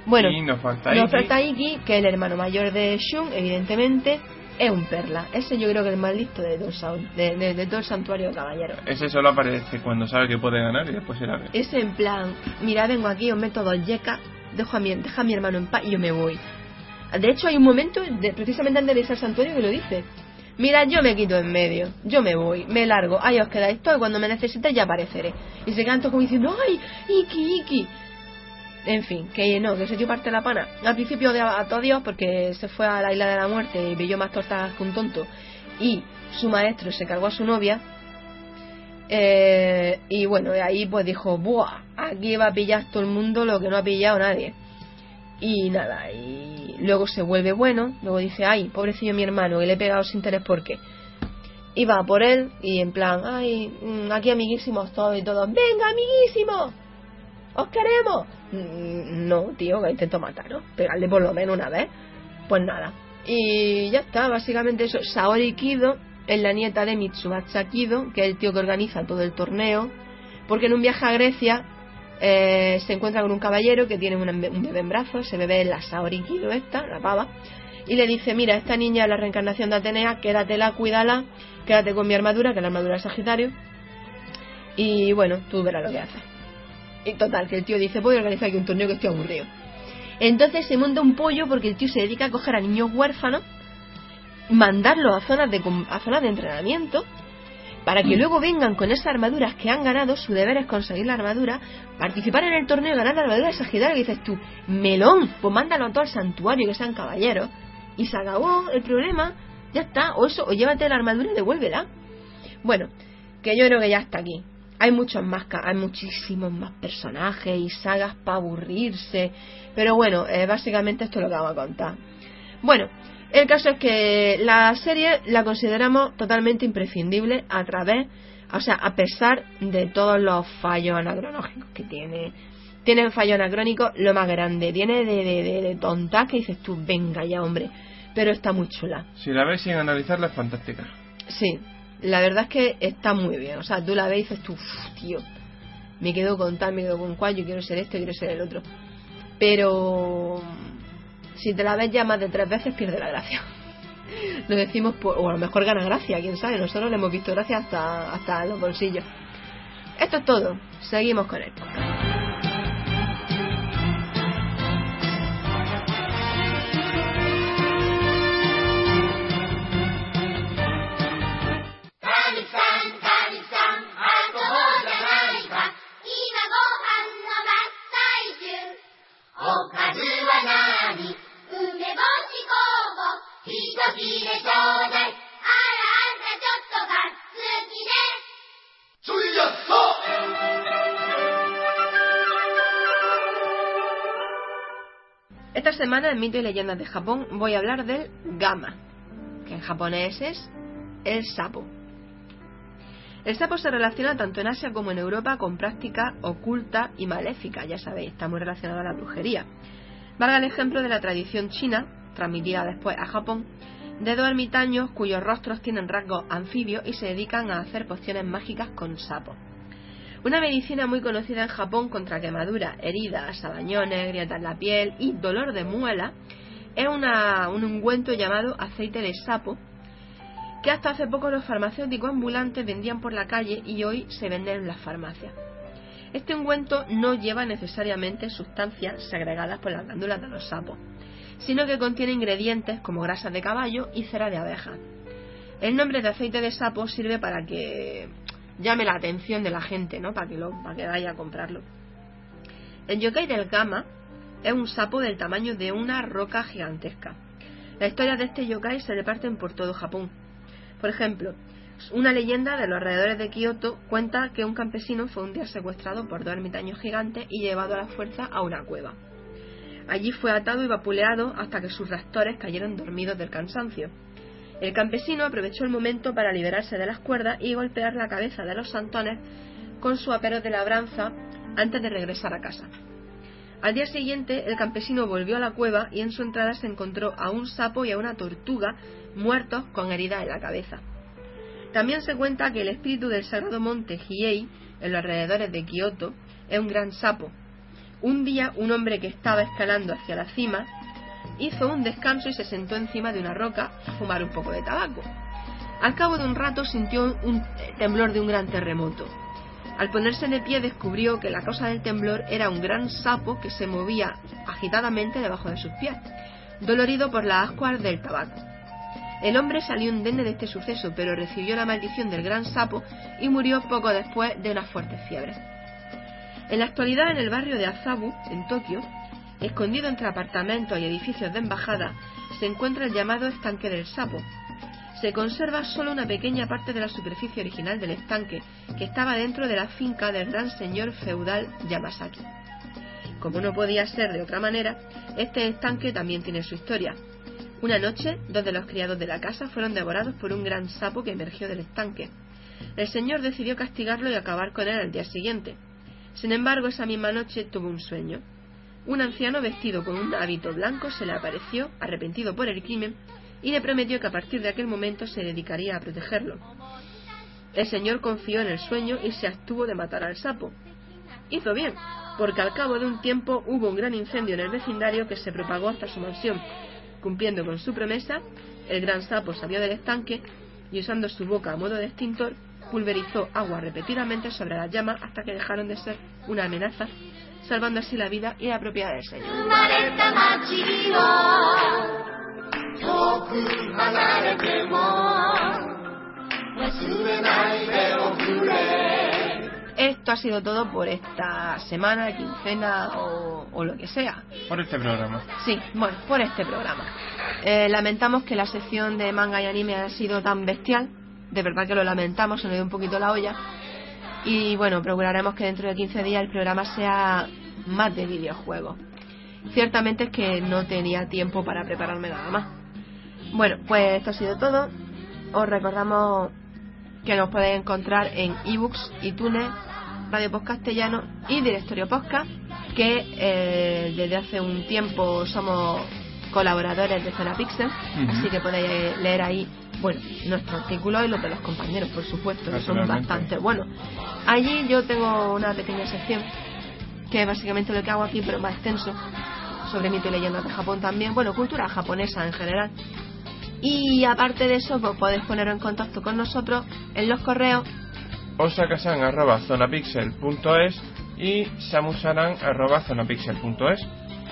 Bueno, y nos falta nos Iki. falta Iki, que es el hermano mayor de Shun, evidentemente. Es un perla. Ese yo creo que es el más listo de todo de, de- de todo el santuario de caballeros. Ese solo aparece cuando sabe que puede ganar y después se la ve. Ese en plan, mira, vengo aquí, os meto dos yecas, dejo a mi, deja a mi hermano en paz y yo me voy. De hecho, hay un momento, de- precisamente antes de irse al santuario, que lo dice. Mira, yo me quito en medio, yo me voy, me largo, ahí os quedáis todos y cuando me necesitéis ya apareceré. Y se todos como diciendo, ¡ay, Iki, Iki! En fin, que no, que se dio parte de la pana. Al principio odiaba a todo Dios porque se fue a la isla de la muerte y pilló más tortas que un tonto. Y su maestro se cargó a su novia. Eh, y bueno, de ahí pues dijo, ¡buah! Aquí va a pillar todo el mundo lo que no ha pillado nadie. Y nada, y luego se vuelve bueno, luego dice, ay, pobrecillo mi hermano, que le he pegado sin interés porque y va por él y en plan, ay, mm, aquí amiguísimos todos y todos, venga amiguísimos, os queremos. Mm, No, tío, que intento mataros, pegarle por lo menos una vez. Pues nada. Y ya está, básicamente eso. Saori Kido es la nieta de Mitsumatsu Kido, que es el tío que organiza todo el torneo, porque en un viaje a Grecia eh, se encuentra con un caballero que tiene un bebé en brazos, ese bebé es la Saori Kido esta, la pava, y le dice, mira, esta niña es la reencarnación de Atenea, quédatela, cuídala, quédate con mi armadura, que es la armadura de Sagitario, y bueno, tú verás lo que haces. Y total, que el tío dice, voy a organizar aquí un torneo que estoy aburrido. Entonces se monta un pollo porque el tío se dedica a coger a niños huérfanos, mandarlos a zonas de, a zonas de entrenamiento, para que luego vengan con esas armaduras que han ganado, su deber es conseguir la armadura, participar en el torneo y ganar la armadura de Sagitario, y dices tú, melón, pues mándalo a todo al santuario, que sean caballeros, y se acabó el problema, ya está, o eso, o llévate la armadura y devuélvela. Bueno, que yo creo que ya está aquí. Hay muchos más, hay muchísimos más personajes y sagas para aburrirse, pero bueno, eh, básicamente esto es lo que vamos a contar. Bueno, el caso es que la serie la consideramos totalmente imprescindible a través, o sea, a pesar de todos los fallos anacronógicos que tiene. Tiene un fallo anacrónico lo más grande, tiene de, de, de, de tontas que dices tú, venga ya hombre, pero está muy chula. Si la ves sin analizarla es fantástica. Sí, la verdad es que está muy bien. O sea, tú la ves y dices tú, "Uf, tío, me quedo con tal, me quedo con cual, yo quiero ser esto, quiero ser el otro. Pero si te la ves ya más de tres veces, pierde la gracia. Lo decimos, por, o a lo mejor gana gracia, quién sabe. Nosotros le hemos visto gracia hasta, hasta los bolsillos. Esto es todo. Seguimos con esto. Esta semana en Mito y Leyendas de Japón voy a hablar del Gama, que en japonés es el sapo. El sapo se relaciona tanto en Asia como en Europa con práctica oculta y maléfica, ya sabéis, está muy relacionado a la brujería. Valga el ejemplo de la tradición china, transmitida después a Japón, de dos ermitaños cuyos rostros tienen rasgos anfibios y se dedican a hacer pociones mágicas con sapos. Una medicina muy conocida en Japón contra quemaduras, heridas, sabañones, grietas en la piel y dolor de muela es una- un ungüento llamado aceite de sapo que hasta hace poco los farmacéuticos ambulantes vendían por la calle y hoy se venden en las farmacias. Este ungüento no lleva necesariamente sustancias segregadas por las glándulas de los sapos, sino que contiene ingredientes como grasa de caballo y cera de abeja. El nombre de aceite de sapo sirve para que llame la atención de la gente, ¿no? Para que, lo, para que vaya a comprarlo. El yokai del Gama es un sapo del tamaño de una roca gigantesca. Las historias de este yokai se reparten por todo Japón. Por ejemplo, una leyenda de los alrededores de Kioto cuenta que un campesino fue un día secuestrado por dos ermitaños gigantes y llevado a la fuerza a una cueva. Allí fue atado y vapuleado hasta que sus rastores cayeron dormidos del cansancio. El campesino aprovechó el momento para liberarse de las cuerdas y golpear la cabeza de los santones con su apero de labranza antes de regresar a casa. Al día siguiente, el campesino volvió a la cueva y en su entrada se encontró a un sapo y a una tortuga muertos con heridas en la cabeza. También se cuenta que el espíritu del sagrado monte Hiei, en los alrededores de Kioto, es un gran sapo. Un día, un hombre que estaba escalando hacia la cima hizo un descanso y se sentó encima de una roca a fumar un poco de tabaco. Al cabo de un rato sintió un temblor de un gran terremoto. Al ponerse de pie descubrió que la causa del temblor era un gran sapo que se movía agitadamente debajo de sus pies, dolorido por las ascuas del tabaco. El hombre salió indemne de este suceso, pero recibió la maldición del gran sapo y murió poco después de una fuerte fiebre. En la actualidad, en el barrio de Azabu, en Tokio, escondido entre apartamentos y edificios de embajada, se encuentra el llamado estanque del sapo. Se conserva solo una pequeña parte de la superficie original del estanque, que estaba dentro de la finca del gran señor feudal Yamasaki. Como no podía ser de otra manera, este estanque también tiene su historia. Una noche, dos de los criados de la casa fueron devorados por un gran sapo que emergió del estanque. El señor decidió castigarlo y acabar con él al día siguiente. Sin embargo, esa misma noche tuvo un sueño. Un anciano vestido con un hábito blanco se le apareció, arrepentido por el crimen, y le prometió que a partir de aquel momento se dedicaría a protegerlo. El señor confió en el sueño y se abstuvo de matar al sapo. Hizo bien, porque al cabo de un tiempo hubo un gran incendio en el vecindario que se propagó hasta su mansión. Cumpliendo con su promesa, el gran sapo salió del estanque y usando su boca a modo de extintor, pulverizó agua repetidamente sobre las llamas hasta que dejaron de ser una amenaza, salvando así la vida y la propiedad del Señor. Esto ha sido todo por esta semana, quincena o, lo que sea. Por este programa. Sí, bueno, por este programa. Eh, lamentamos que la sección de manga y anime haya sido tan bestial, de verdad que lo lamentamos, se nos dio un poquito la olla. Y bueno, procuraremos que dentro de 15 días el programa sea más de videojuegos. Ciertamente es que no tenía tiempo para prepararme nada más. Bueno, pues esto ha sido todo. Os recordamos que nos podéis encontrar en ebooks, iTunes, Radio Post Castellano y Directorio Podcast, que eh, desde hace un tiempo somos colaboradores de Zona Pixel, así que podéis leer ahí, bueno, nuestros artículos y los de los compañeros, por supuesto, que son bastante buenos. Allí yo tengo una pequeña sección, que es básicamente lo que hago aquí, pero más extenso, sobre mito y leyendas de Japón también, bueno, cultura japonesa en general. Y aparte de eso, pues podéis poneros en contacto con nosotros en los correos osakasan arroba zonapixel.es y samusaran arroba zonapixel.es.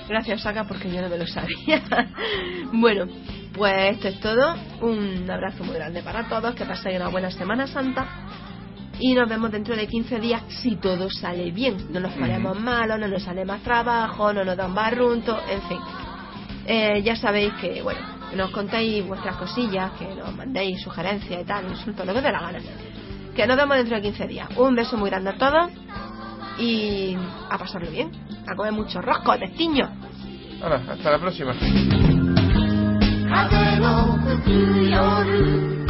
Gracias, Saka, porque yo no me lo sabía. bueno, pues esto es todo. Un abrazo muy grande para todos. Que paséis una buena Semana Santa. Y nos vemos dentro de 15 días si todo sale bien. No nos ponemos malos, no nos sale más trabajo, no nos dan barrunto, en fin. Eh, ya sabéis que, bueno, nos contéis vuestras cosillas, que nos mandéis sugerencias y tal, insultos, lo que os dé la gana. Que nos vemos dentro de 15 días. Un beso muy grande a todos y a pasarlo bien, a comer mucho rosco, testiño. Ahora, hasta la próxima. 風の吹く夜。